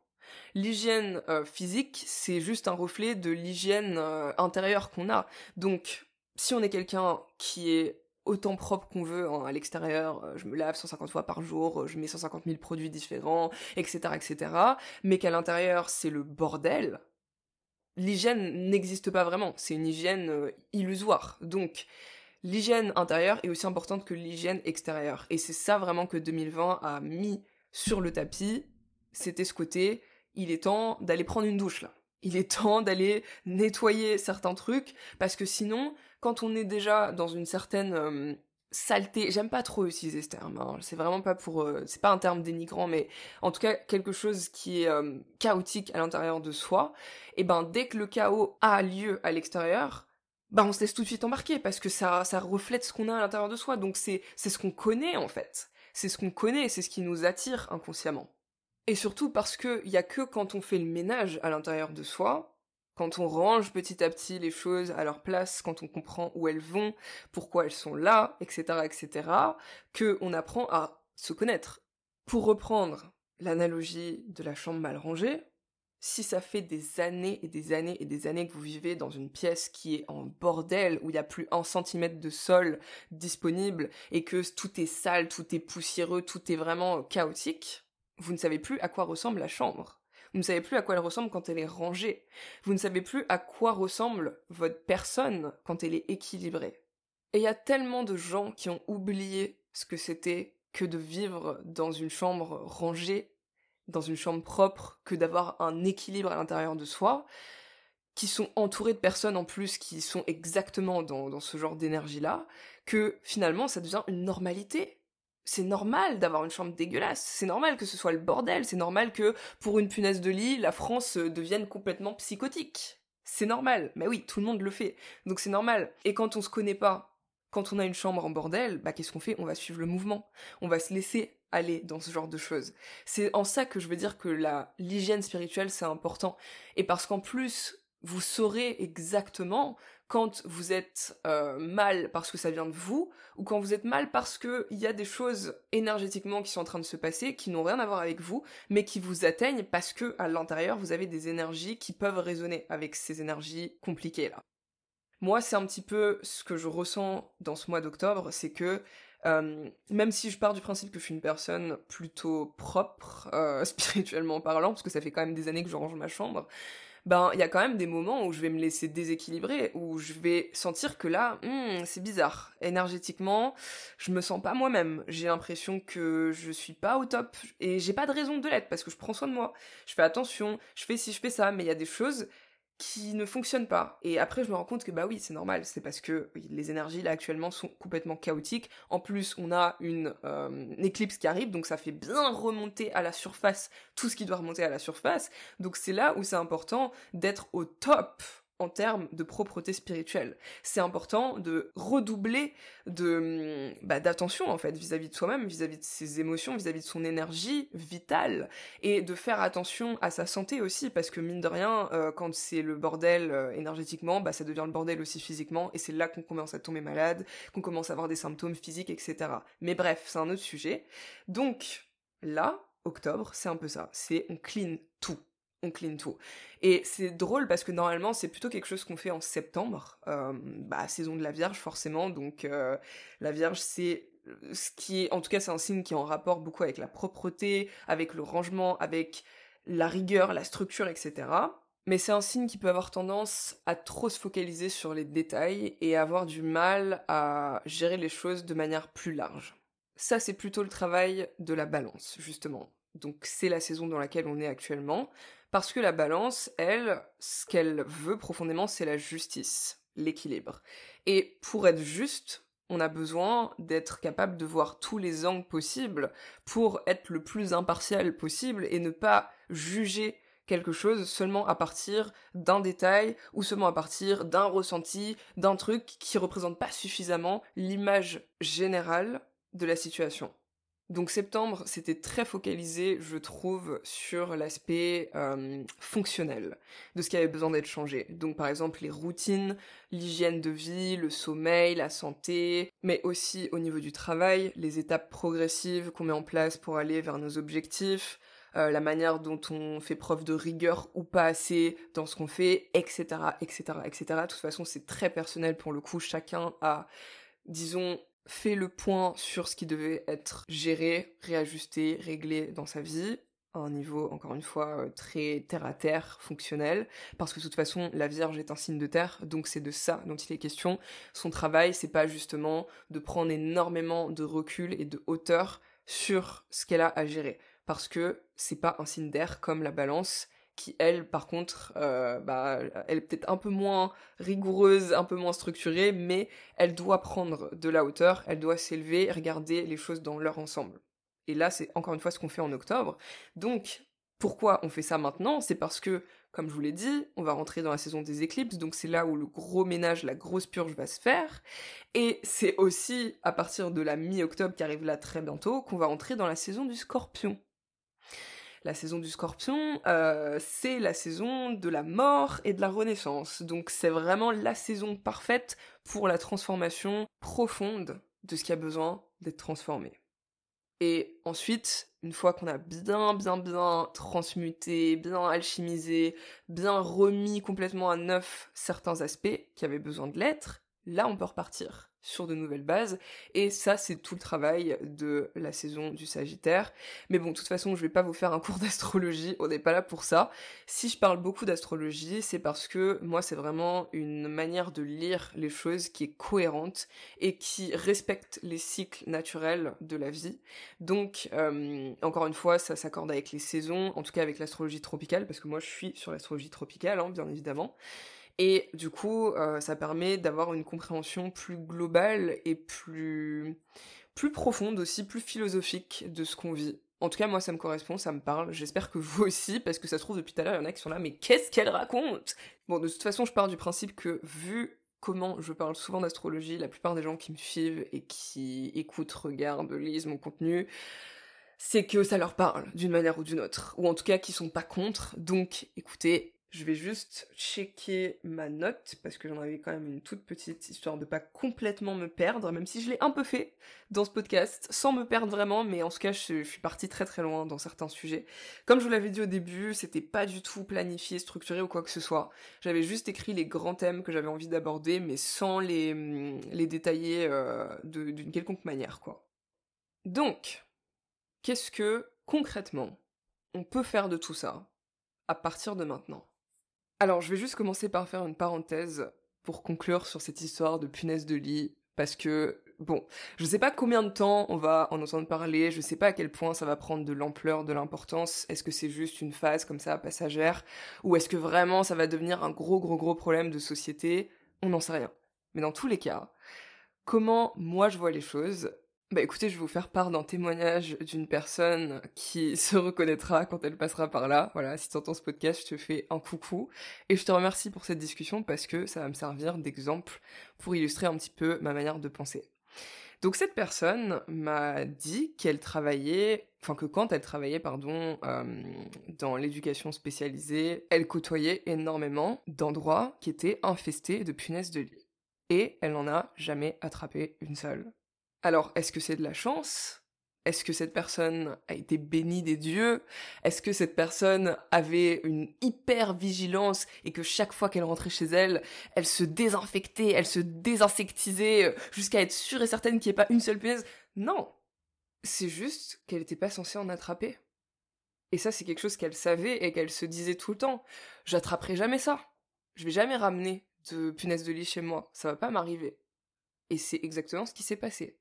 L'hygiène euh, physique, c'est juste un reflet de l'hygiène euh, intérieure qu'on a. Donc, si on est quelqu'un qui est autant propre qu'on veut hein, à l'extérieur, euh, je me lave 150 fois par jour, je mets 150 000 produits différents, etc., etc., mais qu'à l'intérieur c'est le bordel, l'hygiène n'existe pas vraiment, c'est une hygiène illusoire. Donc, l'hygiène intérieure est aussi importante que l'hygiène extérieure. Et c'est ça vraiment que 2020 a mis sur le tapis, c'était ce côté, il est temps d'aller prendre une douche là. Il est temps d'aller nettoyer certains trucs parce que sinon, quand on est déjà dans une certaine euh, saleté, j'aime pas trop utiliser ce terme, hein, c'est vraiment pas pour, euh, c'est pas un terme dénigrant, mais en tout cas quelque chose qui est euh, chaotique à l'intérieur de soi. Et ben dès que le chaos a lieu à l'extérieur, ben on se laisse tout de suite embarquer parce que ça ça reflète ce qu'on a à l'intérieur de soi, donc c'est c'est ce qu'on connaît en fait, c'est ce qu'on connaît, c'est ce qui nous attire inconsciemment. Et surtout parce qu'il n'y a que quand on fait le ménage à l'intérieur de soi, quand on range petit à petit les choses à leur place, quand on comprend où elles vont, pourquoi elles sont là, etc., etc., que on apprend à se connaître. Pour reprendre l'analogie de la chambre mal rangée, si ça fait des années et des années et des années que vous vivez dans une pièce qui est en bordel, où il n'y a plus un centimètre de sol disponible, et que tout est sale, tout est poussiéreux, tout est vraiment chaotique, vous ne savez plus à quoi ressemble la chambre. Vous ne savez plus à quoi elle ressemble quand elle est rangée. Vous ne savez plus à quoi ressemble votre personne quand elle est équilibrée. Et il y a tellement de gens qui ont oublié ce que c'était que de vivre dans une chambre rangée, dans une chambre propre, que d'avoir un équilibre à l'intérieur de soi, qui sont entourés de personnes en plus qui sont exactement dans, dans ce genre d'énergie-là, que finalement ça devient une normalité c'est normal d'avoir une chambre dégueulasse, c'est normal que ce soit le bordel, c'est normal que pour une punaise de lit, la France euh, devienne complètement psychotique. C'est normal, mais oui, tout le monde le fait, donc c'est normal. Et quand on se connaît pas, quand on a une chambre en bordel, bah qu'est-ce qu'on fait? On va suivre le mouvement, on va se laisser aller dans ce genre de choses. C'est en ça que je veux dire que la l'hygiène spirituelle c'est important, et parce qu'en plus vous saurez exactement quand vous êtes euh, mal parce que ça vient de vous, ou quand vous êtes mal parce qu'il y a des choses énergétiquement qui sont en train de se passer, qui n'ont rien à voir avec vous, mais qui vous atteignent parce que à l'intérieur vous avez des énergies qui peuvent résonner avec ces énergies compliquées là. Moi, c'est un petit peu ce que je ressens dans ce mois d'octobre, c'est que euh, même si je pars du principe que je suis une personne plutôt propre, euh, spirituellement parlant, parce que ça fait quand même des années que je range ma chambre, ben il y a quand même des moments où je vais me laisser déséquilibrer, où je vais sentir que là, hmm, c'est bizarre. Énergétiquement, je me sens pas moi-même. J'ai l'impression que je suis pas au top et j'ai pas de raison de l'être parce que je prends soin de moi. Je fais attention, je fais ci, je fais ça, mais il y a des choses qui ne fonctionne pas. Et après, je me rends compte que bah oui, c'est normal, c'est parce que les énergies là actuellement sont complètement chaotiques. En plus, on a une, euh, éclipse qui arrive, donc ça fait bien remonter à la surface tout ce qui doit remonter à la surface. Donc c'est là où c'est important d'être au top en termes de propreté spirituelle. C'est important de redoubler de bah, d'attention en fait vis-à-vis de soi-même, vis-à-vis de ses émotions, vis-à-vis de son énergie vitale et de faire attention à sa santé aussi parce que mine de rien euh, quand c'est le bordel euh, énergétiquement, bah ça devient le bordel aussi physiquement et c'est là qu'on commence à tomber malade, qu'on commence à avoir des symptômes physiques etc. Mais bref, c'est un autre sujet. Donc là, octobre, c'est un peu ça, c'est on clean tout on clean tout. Et c'est drôle parce que normalement c'est plutôt quelque chose qu'on fait en septembre, euh, bah saison de la Vierge forcément, donc euh, la Vierge c'est ce qui est, en tout cas c'est un signe qui est en rapport beaucoup avec la propreté, avec le rangement, avec la rigueur, la structure, etc. Mais c'est un signe qui peut avoir tendance à trop se focaliser sur les détails et avoir du mal à gérer les choses de manière plus large. Ça c'est plutôt le travail de la balance, justement. Donc c'est la saison dans laquelle on est actuellement. Parce que la balance, elle, ce qu'elle veut profondément, c'est la justice, l'équilibre. Et pour être juste, on a besoin d'être capable de voir tous les angles possibles pour être le plus impartial possible et ne pas juger quelque chose seulement à partir d'un détail ou seulement à partir d'un ressenti, d'un truc qui représente pas suffisamment l'image générale de la situation. Donc septembre, c'était très focalisé, je trouve, sur l'aspect euh, fonctionnel de ce qui avait besoin d'être changé. Donc par exemple les routines, l'hygiène de vie, le sommeil, la santé, mais aussi au niveau du travail, les étapes progressives qu'on met en place pour aller vers nos objectifs, euh, la manière dont on fait preuve de rigueur ou pas assez dans ce qu'on fait, etc., etc., etc. De toute façon, c'est très personnel pour le coup. Chacun a, disons, fait le point sur ce qui devait être géré, réajusté, réglé dans sa vie, à un niveau, encore une fois, euh, très terre-à-terre, fonctionnel, parce que de toute façon, la Vierge est un signe de terre, donc c'est de ça dont il est question. Son travail, c'est pas justement de prendre énormément de recul et de hauteur sur ce qu'elle a à gérer, parce que c'est pas un signe d'air comme la balance, elle par contre euh, bah, elle est peut-être un peu moins rigoureuse un peu moins structurée mais elle doit prendre de la hauteur elle doit s'élever regarder les choses dans leur ensemble et là c'est encore une fois ce qu'on fait en octobre donc pourquoi on fait ça maintenant? C'est parce que comme je vous l'ai dit, on va rentrer dans la saison des éclipses, donc c'est là où le gros ménage, la grosse purge va se faire. Et c'est aussi à partir de la mi-octobre qui arrive là très bientôt qu'on va entrer dans la saison du scorpion. La saison du scorpion, euh, c'est la saison de la mort et de la renaissance. Donc c'est vraiment la saison parfaite pour la transformation profonde de ce qui a besoin d'être transformé. Et ensuite, une fois qu'on a bien, bien, bien transmuté, bien alchimisé, bien remis complètement à neuf certains aspects qui avaient besoin de l'être, là on peut repartir sur de nouvelles bases. Et ça, c'est tout le travail de la saison du Sagittaire. Mais bon, de toute façon, je vais pas vous faire un cours d'astrologie, on n'est pas là pour ça. Si je parle beaucoup d'astrologie, c'est parce que moi, c'est vraiment une manière de lire les choses qui est cohérente et qui respecte les cycles naturels de la vie. Donc, euh, encore une fois, ça s'accorde avec les saisons, en tout cas avec l'astrologie tropicale, parce que moi, je suis sur l'astrologie tropicale, hein, bien évidemment. Et du coup, euh, ça permet d'avoir une compréhension plus globale et plus, profonde aussi, plus philosophique de ce qu'on vit. En tout cas, moi, ça me correspond, ça me parle. J'espère que vous aussi, parce que ça se trouve, depuis tout à l'heure, il y en a qui sont là, mais qu'est-ce qu'elle raconte? Bon, de toute façon, je pars du principe que, vu comment je parle souvent d'astrologie, la plupart des gens qui me suivent et qui écoutent, regardent, lisent mon contenu, c'est que ça leur parle d'une manière ou d'une autre, ou en tout cas qui sont pas contre. Donc, écoutez, je vais juste checker ma note parce que j'en avais quand même une toute petite histoire de pas complètement me perdre, même si je l'ai un peu fait dans ce podcast, sans me perdre vraiment, mais en tout cas je, suis partie très très loin dans certains sujets. Comme je vous l'avais dit au début, c'était pas du tout planifié, structuré ou quoi que ce soit. J'avais juste écrit les grands thèmes que j'avais envie d'aborder, mais sans les, les détailler euh, d'une quelconque manière, quoi. Donc, qu'est-ce que concrètement on peut faire de tout ça à partir de maintenant? Alors, je vais juste commencer par faire une parenthèse pour conclure sur cette histoire de punaise de lit, parce que, bon, je sais pas combien de temps on va en entendre parler, je sais pas à quel point ça va prendre de l'ampleur, de l'importance, est-ce que c'est juste une phase comme ça, passagère, ou est-ce que vraiment ça va devenir un gros gros gros problème de société, on n'en sait rien. Mais dans tous les cas, comment moi je vois les choses, bah écoutez, je vais vous faire part d'un témoignage d'une personne qui se reconnaîtra quand elle passera par là. Voilà, si tu entends ce podcast, je te fais un coucou. Et je te remercie pour cette discussion parce que ça va me servir d'exemple pour illustrer un petit peu ma manière de penser. Donc cette personne m'a dit qu'elle travaillait, enfin que quand elle travaillait, pardon, euh, dans l'éducation spécialisée, elle côtoyait énormément d'endroits qui étaient infestés de punaises de lit. Et elle n'en a jamais attrapé une seule. Alors, est-ce que c'est de la chance? Est-ce que cette personne a été bénie des dieux? Est-ce que cette personne avait une hyper vigilance et que chaque fois qu'elle rentrait chez elle, elle se désinfectait, elle se désinsectisait euh, jusqu'à être sûre et certaine qu'il n'y ait pas une seule punaise? Non C'est juste qu'elle n'était pas censée en attraper. Et ça, c'est quelque chose qu'elle savait et qu'elle se disait tout le temps. J'attraperai jamais ça. Je vais jamais ramener de punaise de lit chez moi. Ça va pas m'arriver. Et c'est exactement ce qui s'est passé.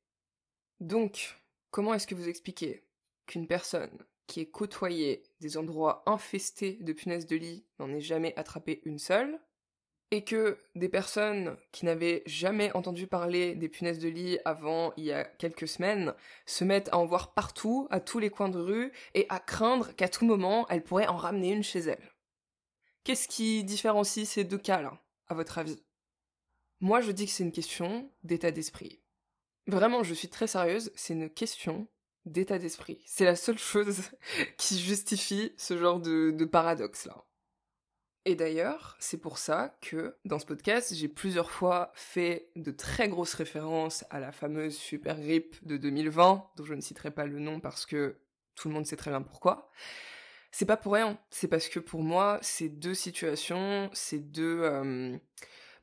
Donc, comment est-ce que vous expliquez qu'une personne qui est côtoyée des endroits infestés de punaises de lit n'en ait jamais attrapé une seule, et que des personnes qui n'avaient jamais entendu parler des punaises de lit avant il y a quelques semaines se mettent à en voir partout, à tous les coins de rue, et à craindre qu'à tout moment, elles pourraient en ramener une chez elles. Qu'est-ce qui différencie ces deux cas-là, à votre avis? Moi, je dis que c'est une question d'état d'esprit. Vraiment, je suis très sérieuse, c'est une question d'état d'esprit. C'est la seule chose qui justifie ce genre de, paradoxe-là. Et d'ailleurs, c'est pour ça que dans ce podcast, j'ai plusieurs fois fait de très grosses références à la fameuse super grippe de 2020, dont je ne citerai pas le nom parce que tout le monde sait très bien pourquoi. C'est pas pour rien, c'est parce que pour moi, ces deux situations, ces deux euh,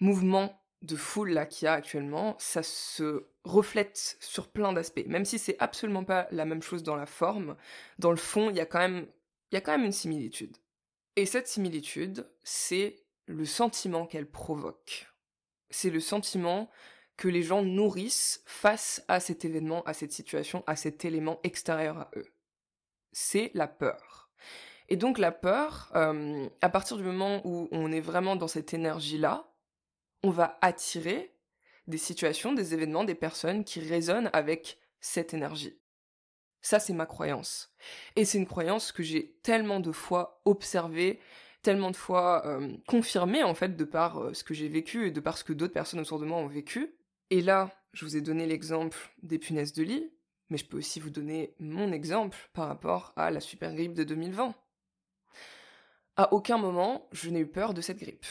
mouvements de foule là qu'il y a actuellement, ça se reflète sur plein d'aspects. Même si c'est absolument pas la même chose dans la forme, dans le fond, il y a quand même, il y a quand même une similitude. Et cette similitude, c'est le sentiment qu'elle provoque. C'est le sentiment que les gens nourrissent face à cet événement, à cette situation, à cet élément extérieur à eux. C'est la peur. Et donc la peur, euh, à partir du moment où on est vraiment dans cette énergie-là, on va attirer des situations, des événements, des personnes qui résonnent avec cette énergie. Ça, c'est ma croyance. Et c'est une croyance que j'ai tellement de fois observée, tellement de fois euh, confirmée, en fait, de par euh, ce que j'ai vécu et de par ce que d'autres personnes autour de moi ont vécu. Et là, je vous ai donné l'exemple des punaises de lit, mais je peux aussi vous donner mon exemple par rapport à la super grippe de 2020. À aucun moment, je n'ai eu peur de cette grippe.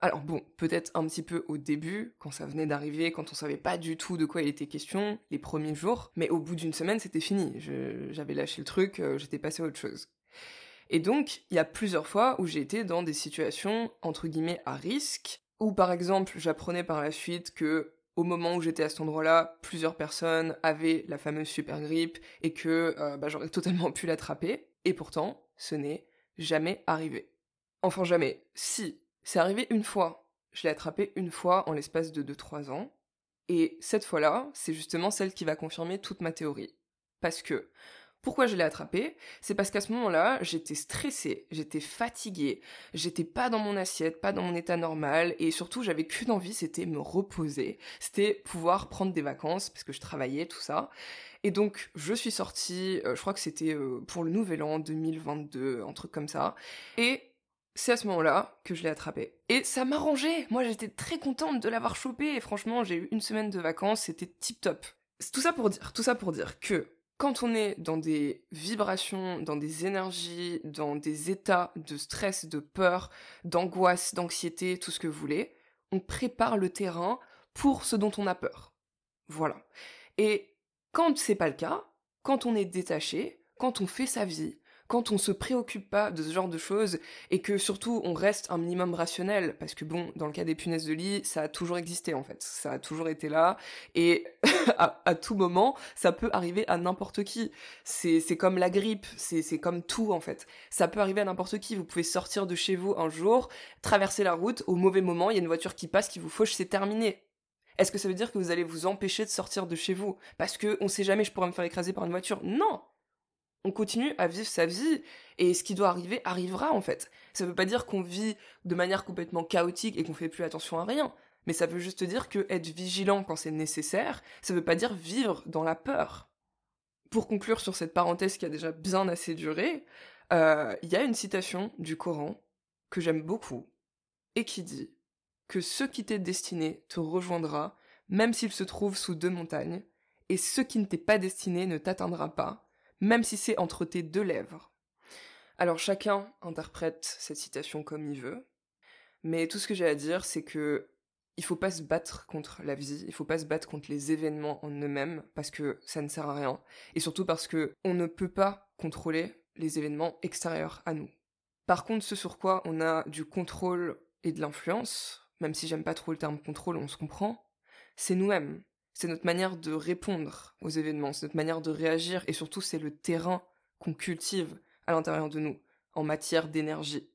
Alors bon, peut-être un petit peu au début, quand ça venait d'arriver, quand on savait pas du tout de quoi il était question, les premiers jours, mais au bout d'une semaine c'était fini, j'avais lâché le truc, euh, j'étais passé à autre chose. Et donc, il y a plusieurs fois où j'ai été dans des situations, entre guillemets, à risque, où par exemple, j'apprenais par la suite que au moment où j'étais à cet endroit-là, plusieurs personnes avaient la fameuse super grippe et que euh, bah, j'aurais totalement pu l'attraper. Et pourtant, ce n'est jamais arrivé. Enfin jamais. Si, c'est arrivé une fois. Je l'ai attrapé une fois en l'espace de 2-3 ans. Et cette fois-là, c'est justement celle qui va confirmer toute ma théorie. Parce que, pourquoi je l'ai attrapé C'est parce qu'à ce moment-là, j'étais stressée, j'étais fatiguée, j'étais pas dans mon assiette, pas dans mon état normal, et surtout, j'avais qu'une envie, c'était me reposer, c'était pouvoir prendre des vacances, parce que je travaillais, tout ça. Et donc, je suis sortie, euh, je crois que c'était euh, pour le nouvel an 2022, un truc comme ça, et c'est à ce moment-là que je l'ai attrapé. Et ça m'arrangeait. Moi, j'étais très contente de l'avoir chopé. Et franchement, j'ai eu une semaine de vacances. C'était tip top. Tout ça pour dire, tout ça pour dire que quand on est dans des vibrations, dans des énergies, dans des états de stress, de peur, d'angoisse, d'anxiété, tout ce que vous voulez, on prépare le terrain pour ce dont on a peur. Voilà. Et quand c'est pas le cas, quand on est détaché, quand on fait sa vie, quand on se préoccupe pas de ce genre de choses et que surtout on reste un minimum rationnel parce que bon dans le cas des punaises de lit ça a toujours existé en fait. Ça a toujours été là. Et à, tout moment ça peut arriver à n'importe qui. C'est comme la grippe. C'est comme tout en fait. Ça peut arriver à n'importe qui. Vous pouvez sortir de chez vous un jour traverser la route. Au mauvais moment il y a une voiture qui passe qui vous fauche. C'est terminé. Est-ce que ça veut dire que vous allez vous empêcher de sortir de chez vous? Parce que on sait jamais je pourrais me faire écraser par une voiture. Non on continue à vivre sa vie et ce qui doit arriver arrivera en fait. Ça veut pas dire qu'on vit de manière complètement chaotique et qu'on fait plus attention à rien, mais ça veut juste dire que être vigilant quand c'est nécessaire, ça veut pas dire vivre dans la peur. Pour conclure sur cette parenthèse qui a déjà bien assez duré, euh, il y a une citation du Coran que j'aime beaucoup et qui dit que ce qui t'est destiné te rejoindra même s'il se trouve sous deux montagnes, et ce qui ne t'est pas destiné ne t'atteindra pas, même si c'est entre tes deux lèvres. Alors chacun interprète cette citation comme il veut, mais tout ce que j'ai à dire, c'est que il faut pas se battre contre la vie, il faut pas se battre contre les événements en eux-mêmes, parce que ça ne sert à rien, et surtout parce que on ne peut pas contrôler les événements extérieurs à nous. Par contre, ce sur quoi on a du contrôle et de l'influence, même si j'aime pas trop le terme contrôle, on se comprend, c'est nous-mêmes c'est notre manière de répondre aux événements, c'est notre manière de réagir, et surtout c'est le terrain qu'on cultive à l'intérieur de nous, en matière d'énergie.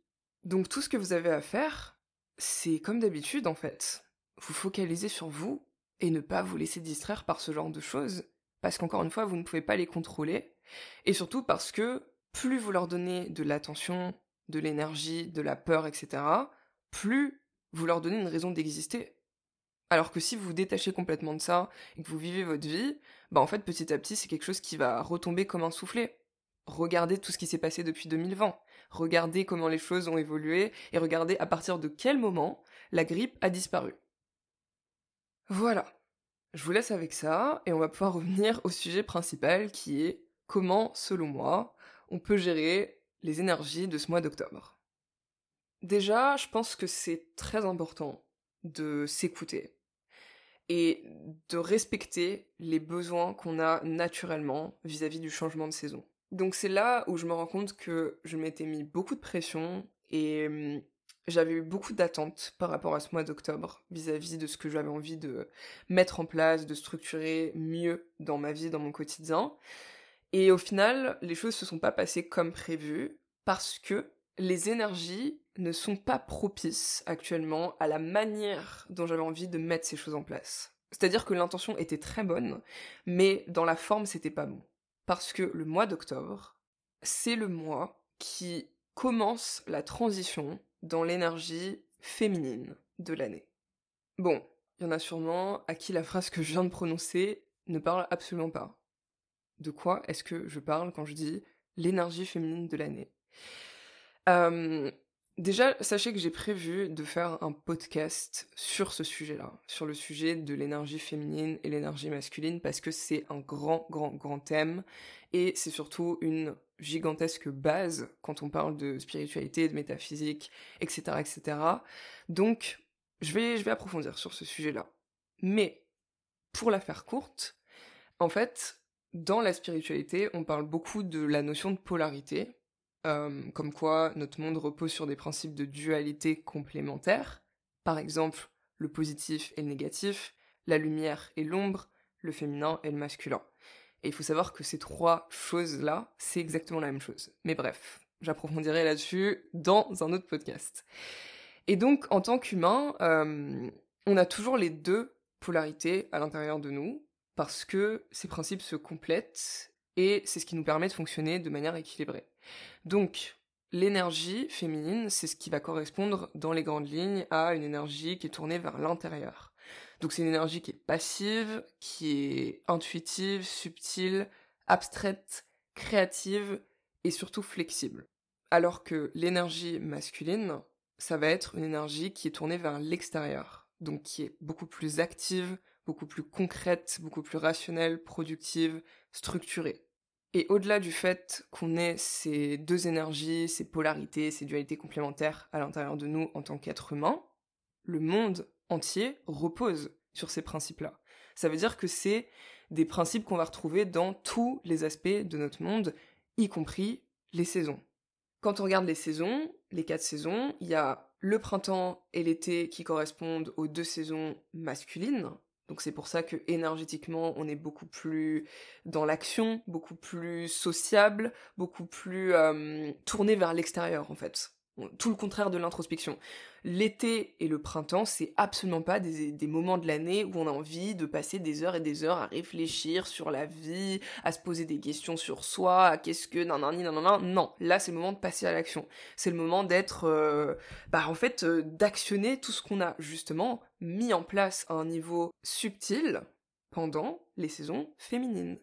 Donc tout ce que vous avez à faire, c'est comme d'habitude en fait. Vous focalisez sur vous et ne pas vous laisser distraire par ce genre de choses, parce qu'encore une fois, vous ne pouvez pas les contrôler, et surtout parce que plus vous leur donnez de l'attention, de l'énergie, de la peur, etc., plus vous leur donnez une raison d'exister. Alors que si vous vous détachez complètement de ça et que vous vivez votre vie, bah en fait petit à petit c'est quelque chose qui va retomber comme un soufflet. regardez tout ce qui s'est passé depuis 2020. Regardez comment les choses ont évolué et regardez à partir de quel moment la grippe a disparu. Voilà. Je vous laisse avec ça et on va pouvoir revenir au sujet principal qui est comment, selon moi, on peut gérer les énergies de ce mois d'octobre. Déjà, je pense que c'est très important de s'écouter et de respecter les besoins qu'on a naturellement vis-à-vis du changement de saison. Donc c'est là où je me rends compte que je m'étais mis beaucoup de pression et hum, j'avais eu beaucoup d'attentes par rapport à ce mois d'octobre vis-à-vis de ce que j'avais envie de mettre en place, de structurer mieux dans ma vie, dans mon quotidien. Et au final, les choses se sont pas passées comme prévu parce que les énergies ne sont pas propices actuellement à la manière dont j'avais envie de mettre ces choses en place. C'est-à-dire que l'intention était très bonne, mais dans la forme, c'était pas bon. Parce que le mois d'octobre, c'est le mois qui commence la transition dans l'énergie féminine de l'année. Bon, il y en a sûrement à qui la phrase que je viens de prononcer ne parle absolument pas. De quoi est-ce que je parle quand je dis l'énergie féminine de l'année? Euh, Déjà, sachez que j'ai prévu de faire un podcast sur ce sujet-là, sur le sujet de l'énergie féminine et l'énergie masculine, parce que c'est un grand, grand, grand thème, et c'est surtout une gigantesque base quand on parle de spiritualité, de métaphysique, etc., etc. Donc, je vais, je vais approfondir sur ce sujet-là. Mais, pour la faire courte, en fait, dans la spiritualité, on parle beaucoup de la notion de polarité, euh, comme quoi notre monde repose sur des principes de dualité complémentaires, par exemple le positif et le négatif, la lumière et l'ombre, le féminin et le masculin. Et il faut savoir que ces trois choses-là, c'est exactement la même chose. Mais bref, j'approfondirai là-dessus dans un autre podcast. Et donc, en tant qu'humain, euh, on a toujours les deux polarités à l'intérieur de nous, parce que ces principes se complètent, et c'est ce qui nous permet de fonctionner de manière équilibrée. Donc, l'énergie féminine, c'est ce qui va correspondre dans les grandes lignes à une énergie qui est tournée vers l'intérieur. Donc c'est une énergie qui est passive, qui est intuitive, subtile, abstraite, créative et surtout flexible. Alors que l'énergie masculine, ça va être une énergie qui est tournée vers l'extérieur, donc qui est beaucoup plus active, beaucoup plus concrète, beaucoup plus rationnelle, productive, structurée. Et au-delà du fait qu'on ait ces deux énergies, ces polarités, ces dualités complémentaires à l'intérieur de nous en tant qu'être humain, le monde entier repose sur ces principes-là. Ça veut dire que c'est des principes qu'on va retrouver dans tous les aspects de notre monde, y compris les saisons. Quand on regarde les saisons, les quatre saisons, il y a le printemps et l'été qui correspondent aux deux saisons masculines, donc c'est pour ça que énergétiquement on est beaucoup plus dans l'action, beaucoup plus sociable, beaucoup plus euh, tourné vers l'extérieur en fait. Tout le contraire de l'introspection. L'été et le printemps, c'est absolument pas des, moments de l'année où on a envie de passer des heures et des heures à réfléchir sur la vie, à se poser des questions sur soi, à qu'est-ce que non non non non non. Là, c'est le moment de passer à l'action. C'est le moment d'être, euh, bah en fait, euh, d'actionner tout ce qu'on a justement mis en place à un niveau subtil pendant les saisons féminines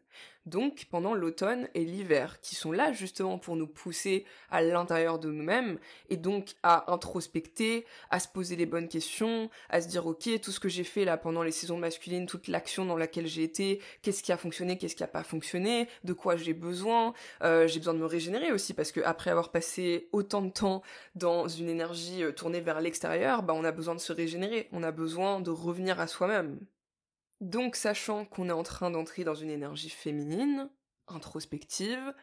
donc pendant l'automne et l'hiver, qui sont là justement pour nous pousser à l'intérieur de nous-mêmes, et donc à introspecter, à se poser les bonnes questions, à se dire ok, tout ce que j'ai fait là pendant les saisons masculines, toute l'action dans laquelle j'ai été, qu'est-ce qui a fonctionné, qu'est-ce qui a pas fonctionné, de quoi j'ai besoin, euh, j'ai besoin de me régénérer aussi, parce que après avoir passé autant de temps dans une énergie euh, tournée vers l'extérieur, bah on a besoin de se régénérer, on a besoin de revenir à soi-même. Donc sachant qu'on est en train d'entrer dans une énergie féminine, introspective,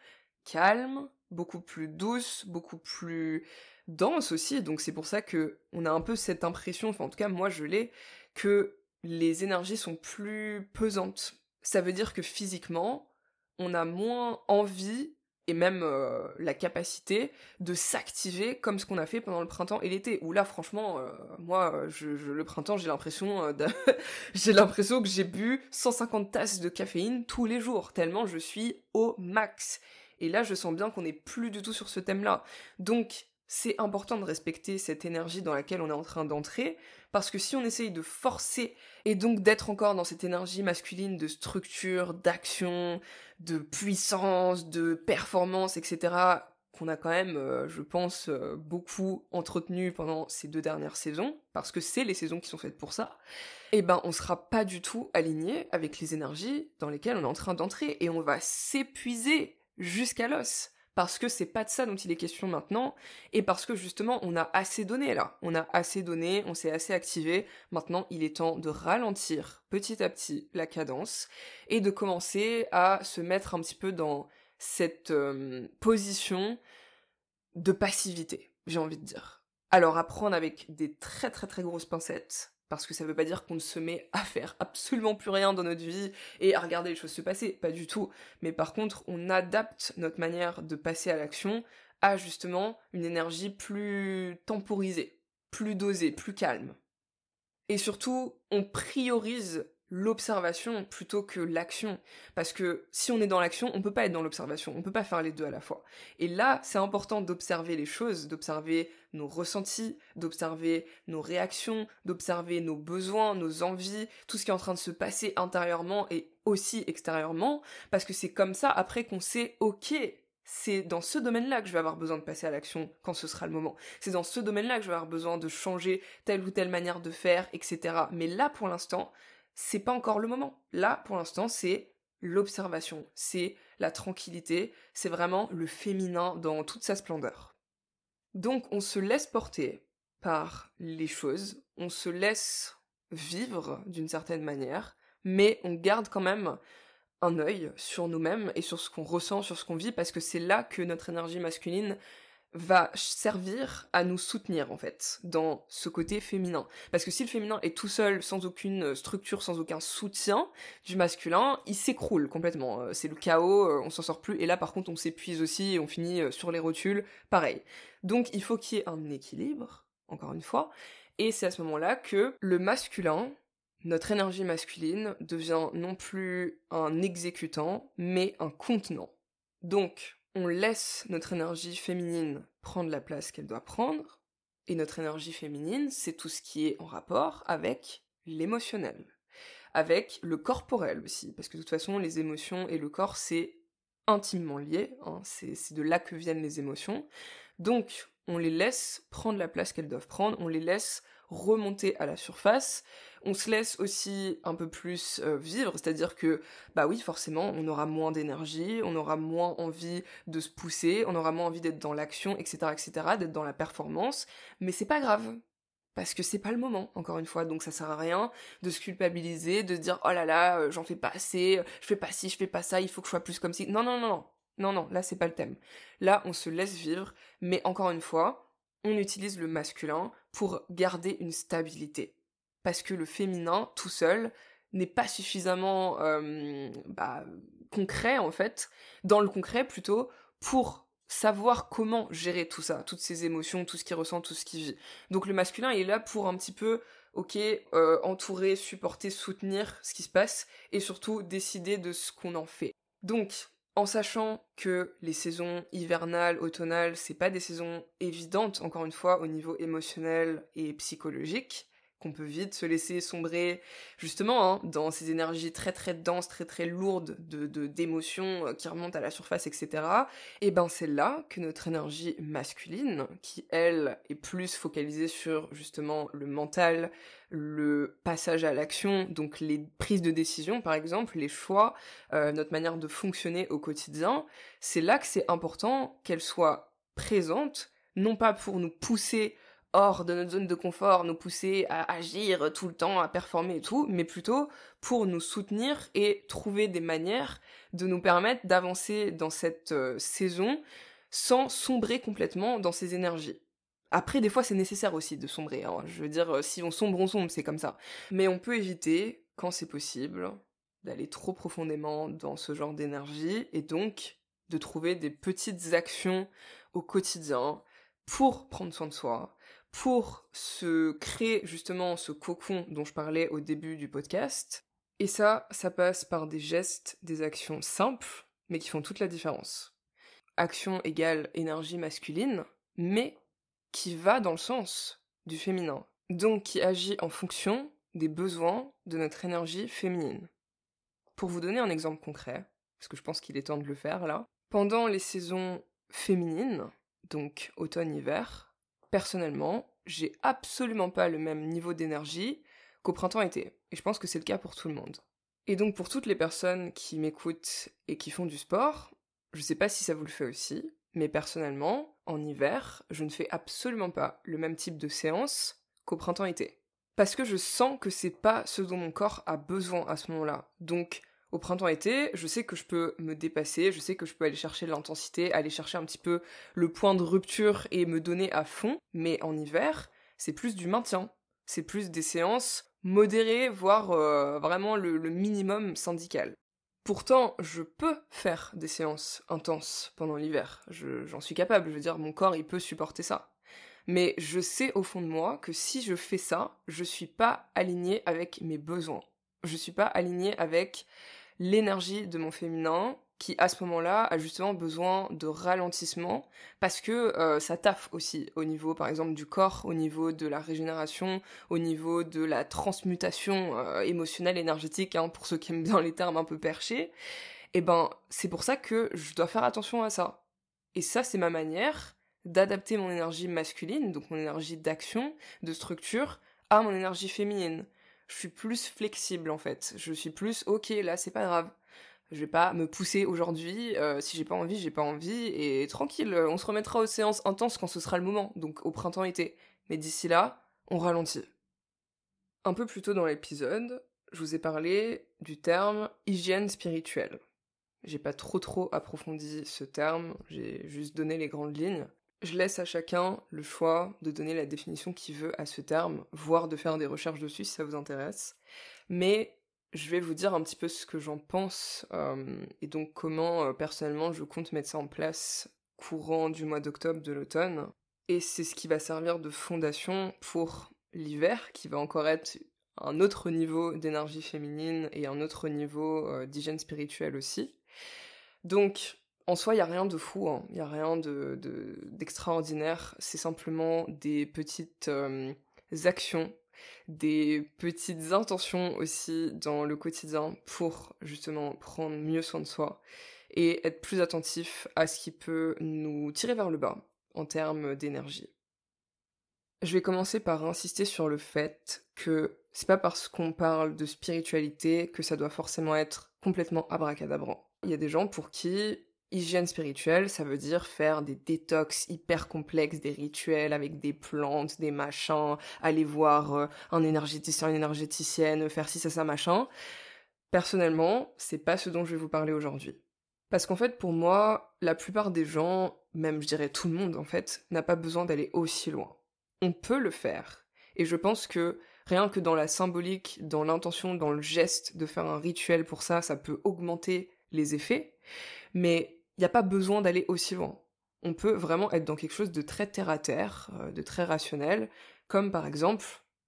calme, beaucoup plus douce, beaucoup plus dense aussi, donc c'est pour ça que on a un peu cette impression, enfin en tout cas moi je l'ai, que les énergies sont plus pesantes. Ça veut dire que physiquement, on a moins envie et même euh, la capacité de s'activer comme ce qu'on a fait pendant le printemps et l'été. Où là franchement euh, moi je, le printemps j'ai l'impression euh, j'ai l'impression que j'ai bu 150 tasses de caféine tous les jours tellement je suis au max. Et là je sens bien qu'on n'est plus du tout sur ce thème là donc c'est important de respecter cette énergie dans laquelle on est en train d'entrer, parce que si on essaye de forcer, et donc d'être encore dans cette énergie masculine de structure, d'action, de puissance, de performance, etc., qu'on a quand même, euh, je pense, euh, beaucoup entretenu pendant ces deux dernières saisons, parce que c'est les saisons qui sont faites pour ça, eh ben on sera pas du tout aligné avec les énergies dans lesquelles on est en train d'entrer, et on va s'épuiser jusqu'à l'os parce que c'est pas de ça dont il est question maintenant, et parce que justement on a assez donné là, on a assez donné, on s'est assez activé, maintenant il est temps de ralentir petit à petit la cadence, et de commencer à se mettre un petit peu dans cette euh, position de passivité, j'ai envie de dire. Alors apprendre avec des très très très grosses pincettes, parce que ça veut pas dire qu'on ne se met à faire absolument plus rien dans notre vie et à regarder les choses se passer, pas du tout. Mais par contre, on adapte notre manière de passer à l'action à justement une énergie plus temporisée, plus dosée, plus calme. Et surtout, on priorise l'observation plutôt que l'action. Parce que si on est dans l'action, on peut pas être dans l'observation, on peut pas faire les deux à la fois. Et là, c'est important d'observer les choses, d'observer nos ressentis, d'observer nos réactions, d'observer nos besoins, nos envies, tout ce qui est en train de se passer intérieurement et aussi extérieurement, parce que c'est comme ça après qu'on sait, ok, c'est dans ce domaine-là que je vais avoir besoin de passer à l'action quand ce sera le moment. C'est dans ce domaine-là que je vais avoir besoin de changer telle ou telle manière de faire, etc. Mais là, pour l'instant, c'est pas encore le moment. Là, pour l'instant, c'est l'observation, c'est la tranquillité, c'est vraiment le féminin dans toute sa splendeur. Donc on se laisse porter par les choses, on se laisse vivre d'une certaine manière, mais on garde quand même un œil sur nous-mêmes et sur ce qu'on ressent, sur ce qu'on vit, parce que c'est là que notre énergie masculine va servir à nous soutenir en fait dans ce côté féminin. Parce que si le féminin est tout seul sans aucune structure sans aucun soutien du masculin il s'écroule complètement euh, c'est le chaos euh, on s'en sort plus. Et là par contre on s'épuise aussi et on finit euh, sur les rotules pareil. Donc il faut qu'il y ait un équilibre encore une fois. Et c'est à ce moment-là que le masculin notre énergie masculine devient non plus un exécutant mais un contenant. Donc on laisse notre énergie féminine prendre la place qu'elle doit prendre, et notre énergie féminine, c'est tout ce qui est en rapport avec l'émotionnel, avec le corporel aussi, parce que de toute façon, les émotions et le corps, c'est intimement lié, hein, c'est de là que viennent les émotions. Donc, on les laisse prendre la place qu'elles doivent prendre, on les laisse remonter à la surface, on se laisse aussi un peu plus euh, vivre, c'est-à-dire que, bah oui, forcément, on aura moins d'énergie, on aura moins envie de se pousser, on aura moins envie d'être dans l'action, etc., etc., d'être dans la performance, mais c'est pas grave. Parce que c'est pas le moment, encore une fois, donc ça sert à rien de se culpabiliser, de se dire oh là là, euh, j'en fais pas assez, je fais pas ci, je fais pas ça, il faut que je sois plus comme ci. Non, non, non, non, non, non, là c'est pas le thème. Là on se laisse vivre, mais encore une fois, on utilise le masculin pour garder une stabilité parce que le féminin tout seul n'est pas suffisamment euh, bah, concret en fait, dans le concret plutôt, pour savoir comment gérer tout ça, toutes ces émotions, tout ce qu'il ressent, tout ce qu'il vit. Donc le masculin est là pour un petit peu, ok, euh, entourer, supporter, soutenir ce qui se passe et surtout décider de ce qu'on en fait. Donc en sachant que les saisons hivernales, automnales, c'est pas des saisons évidentes, encore une fois, au niveau émotionnel et psychologique, qu'on peut vite se laisser sombrer justement hein, dans ces énergies très très denses, très très lourdes de d'émotions euh, qui remontent à la surface, etc. Et ben c'est là que notre énergie masculine, qui elle est plus focalisée sur justement le mental, le passage à l'action, donc les prises de décision par exemple, les choix, euh, notre manière de fonctionner au quotidien, c'est là que c'est important qu'elle soit présente, non pas pour nous pousser hors de notre zone de confort, nous pousser à agir tout le temps, à performer et tout, mais plutôt pour nous soutenir et trouver des manières de nous permettre d'avancer dans cette euh, saison sans sombrer complètement dans ces énergies. Après, des fois, c'est nécessaire aussi de sombrer. Hein. Je veux dire, euh, si on sombre, on sombre, c'est comme ça. Mais on peut éviter, quand c'est possible, d'aller trop profondément dans ce genre d'énergie et donc de trouver des petites actions au quotidien pour prendre soin de soi, pour se créer justement ce cocon dont je parlais au début du podcast. Et ça, ça passe par des gestes, des actions simples, mais qui font toute la différence. Action égale énergie masculine, mais qui va dans le sens du féminin, donc qui agit en fonction des besoins de notre énergie féminine. Pour vous donner un exemple concret, parce que je pense qu'il est temps de le faire là, pendant les saisons féminines, donc automne-hiver, personnellement, j'ai absolument pas le même niveau d'énergie qu'au printemps-été, et je pense que c'est le cas pour tout le monde. Et donc pour toutes les personnes qui m'écoutent et qui font du sport, je sais pas si ça vous le fait aussi, mais personnellement, en hiver, je ne fais absolument pas le même type de séance qu'au printemps-été. Parce que je sens que c'est pas ce dont mon corps a besoin à ce moment-là. Donc, au printemps-été, je sais que je peux me dépasser, je sais que je peux aller chercher l'intensité, aller chercher un petit peu le point de rupture et me donner à fond, mais en hiver, c'est plus du maintien. C'est plus des séances modérées, voire euh, vraiment le, minimum syndical. Pourtant, je peux faire des séances intenses pendant l'hiver. J'en suis capable, je veux dire, mon corps, il peut supporter ça. Mais je sais au fond de moi que si je fais ça, je suis pas alignée avec mes besoins. Je suis pas alignée avec l'énergie de mon féminin qui à ce moment-là a justement besoin de ralentissement parce que euh, ça taffe aussi au niveau par exemple du corps, au niveau de la régénération, au niveau de la transmutation euh, émotionnelle énergétique hein, pour ceux qui aiment bien les termes un peu perchés. Et eh ben c'est pour ça que je dois faire attention à ça. Et ça c'est ma manière d'adapter mon énergie masculine, donc mon énergie d'action, de structure, à mon énergie féminine je suis plus flexible en fait. Je suis plus ok là c'est pas grave. Je vais pas me pousser aujourd'hui. Euh, si j'ai pas envie, j'ai pas envie et tranquille. On se remettra aux séances intenses quand ce sera le moment. Donc au printemps-été. Mais d'ici là, on ralentit. Un peu plus tôt dans l'épisode, je vous ai parlé du terme hygiène spirituelle. J'ai pas trop trop approfondi ce terme, j'ai juste donné les grandes lignes. Je laisse à chacun le choix de donner la définition qu'il veut à ce terme, voire de faire des recherches dessus si ça vous intéresse. Mais je vais vous dire un petit peu ce que j'en pense euh, et donc comment euh, personnellement je compte mettre ça en place courant du mois d'octobre de l'automne. Et c'est ce qui va servir de fondation pour l'hiver, qui va encore être un autre niveau d'énergie féminine et un autre niveau euh, d'hygiène spirituelle aussi. Donc en soi, il n'y a rien de fou, il hein. n'y a rien d'extraordinaire. De, c'est simplement des petites euh, actions, des petites intentions aussi dans le quotidien pour justement prendre mieux soin de soi et être plus attentif à ce qui peut nous tirer vers le bas en termes d'énergie. Je vais commencer par insister sur le fait que c'est pas parce qu'on parle de spiritualité que ça doit forcément être complètement abracadabrant. Il y a des gens pour qui Hygiène spirituelle, ça veut dire faire des détox hyper complexes, des rituels avec des plantes, des machins, aller voir euh, un énergéticien, une énergéticienne, faire ci, ça, ça, machin. Personnellement, c'est pas ce dont je vais vous parler aujourd'hui. Parce qu'en fait, pour moi, la plupart des gens, même je dirais tout le monde en fait, n'a pas besoin d'aller aussi loin. On peut le faire. Et je pense que rien que dans la symbolique, dans l'intention, dans le geste de faire un rituel pour ça, ça peut augmenter les effets. Mais n'y a pas besoin d'aller aussi loin. On peut vraiment être dans quelque chose de très terre-à-terre, euh, de très rationnel, comme par exemple,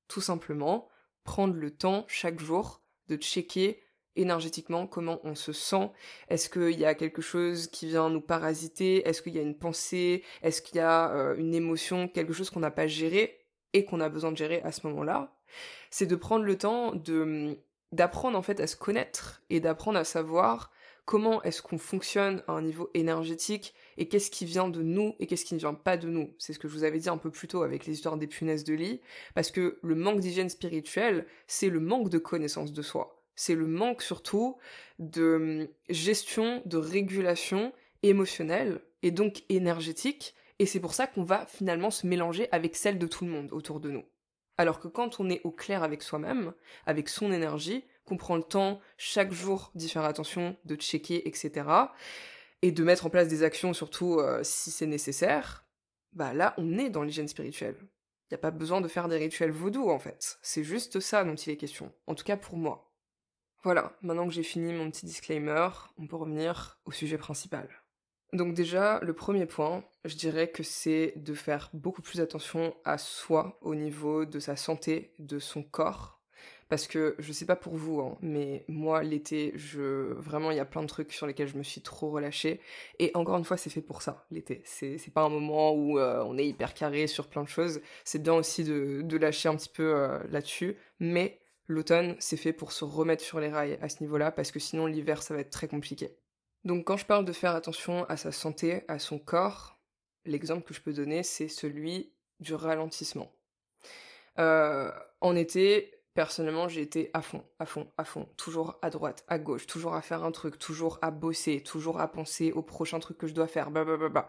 tout simplement, prendre le temps chaque jour de checker énergétiquement comment on se sent. Est-ce qu'il y a quelque chose qui vient nous parasiter? Est-ce qu'il y a une pensée? Est-ce qu'il y a euh, une émotion Quelque chose qu'on n'a pas géré et qu'on a besoin de gérer à ce moment-là? C'est de prendre le temps de d'apprendre en fait à se connaître et d'apprendre à savoir comment est-ce qu'on fonctionne à un niveau énergétique et qu'est-ce qui vient de nous et qu'est-ce qui ne vient pas de nous. C'est ce que je vous avais dit un peu plus tôt avec les histoires des punaises de lit, parce que le manque d'hygiène spirituelle, c'est le manque de connaissance de soi. C'est le manque surtout de hum, gestion, de régulation émotionnelle et donc énergétique, et c'est pour ça qu'on va finalement se mélanger avec celle de tout le monde autour de nous. Alors que quand on est au clair avec soi-même, avec son énergie, qu'on prend le temps chaque jour d'y faire attention, de checker, etc. Et de mettre en place des actions, surtout euh, si c'est nécessaire, bah là, on est dans l'hygiène spirituelle. Il n'y a pas besoin de faire des rituels vaudous, en fait. C'est juste ça dont il est question. En tout cas pour moi. Voilà, maintenant que j'ai fini mon petit disclaimer, on peut revenir au sujet principal. Donc déjà, le premier point, je dirais que c'est de faire beaucoup plus attention à soi au niveau de sa santé, de son corps, Parce que je sais pas pour vous, hein, mais moi l'été, je vraiment il y a plein de trucs sur lesquels je me suis trop relâchée. Et encore une fois, c'est fait pour ça, l'été. C'est, pas un moment où euh, on est hyper carré sur plein de choses. C'est bien aussi de, de lâcher un petit peu euh, là-dessus. Mais l'automne, c'est fait pour se remettre sur les rails à ce niveau-là, parce que sinon l'hiver, ça va être très compliqué. Donc quand je parle de faire attention à sa santé, à son corps, l'exemple que je peux donner, c'est celui du ralentissement. Euh, en été, personnellement, j'ai été à fond, à fond, à fond, toujours à droite, à gauche, toujours à faire un truc, toujours à bosser, toujours à penser au prochain truc que je dois faire, blablabla.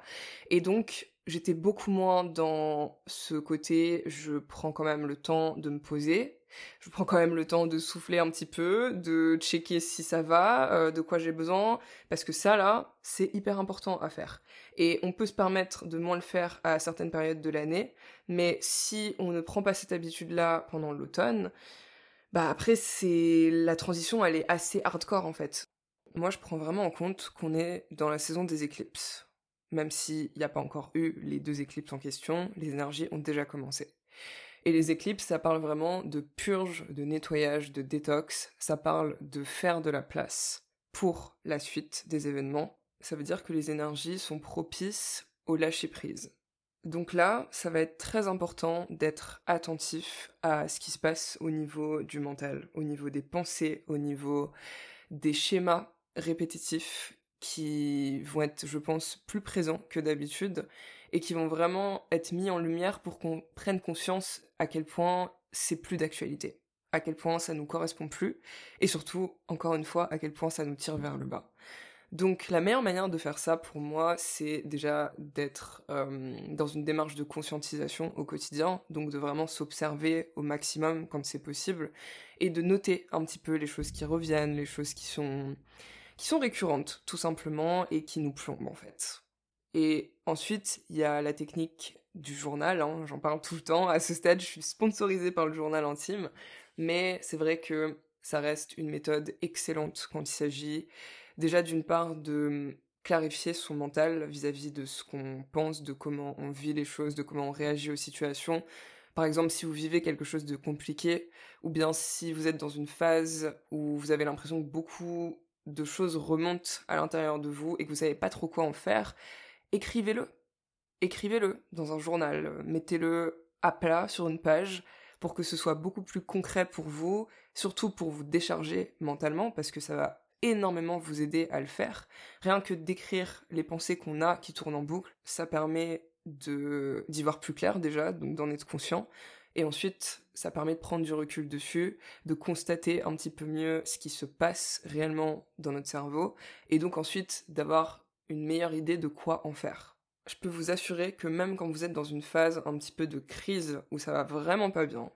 Et donc, j'étais beaucoup moins dans ce côté, je prends quand même le temps de me poser, je prends quand même le temps de souffler un petit peu, de checker si ça va, euh, de quoi j'ai besoin, parce que ça là, c'est hyper important à faire. Et on peut se permettre de moins le faire à certaines périodes de l'année, mais si on ne prend pas cette habitude-là pendant l'automne, bah après c'est la transition, elle est assez hardcore en fait. Moi, je prends vraiment en compte qu'on est dans la saison des éclipses. Même s'il n'y a pas encore eu les deux éclipses en question, les énergies ont déjà commencé. Et les éclipses, ça parle vraiment de purge, de nettoyage, de détox, ça parle de faire de la place pour la suite des événements. Ça veut dire que les énergies sont propices au lâcher-prise. Donc là, ça va être très important d'être attentif à ce qui se passe au niveau du mental, au niveau des pensées, au niveau des schémas répétitifs qui vont être, je pense, plus présents que d'habitude et qui vont vraiment être mis en lumière pour qu'on prenne conscience à quel point c'est plus d'actualité, à quel point ça nous correspond plus, et surtout, encore une fois, à quel point ça nous tire vers le bas. Donc la meilleure manière de faire ça pour moi, c'est déjà d'être euh, dans une démarche de conscientisation au quotidien, donc de vraiment s'observer au maximum quand c'est possible, et de noter un petit peu les choses qui reviennent, les choses qui sont qui sont récurrentes tout simplement et qui nous plombent en fait. Et ensuite, il y a la technique du journal, hein, j'en parle tout le temps. À ce stade, je suis sponsorisée par le journal intime, mais c'est vrai que ça reste une méthode excellente quand il s'agit déjà d'une part de clarifier son mental vis-à-vis de ce qu'on pense, de comment on vit les choses, de comment on réagit aux situations. Par exemple, si vous vivez quelque chose de compliqué, ou bien si vous êtes dans une phase où vous avez l'impression que beaucoup de choses remontent à l'intérieur de vous et que vous savez pas trop quoi en faire, écrivez-le. Écrivez-le dans un journal, mettez-le à plat sur une page pour que ce soit beaucoup plus concret pour vous, surtout pour vous décharger mentalement, parce que ça va énormément vous aider à le faire. Rien que d'écrire les pensées qu'on a qui tournent en boucle, ça permet de d'y voir plus clair déjà, donc d'en être conscient. Et ensuite, ça permet de prendre du recul dessus, de constater un petit peu mieux ce qui se passe réellement dans notre cerveau, et donc ensuite d'avoir une meilleure idée de quoi en faire. Je peux vous assurer que même quand vous êtes dans une phase un petit peu de crise où ça va vraiment pas bien,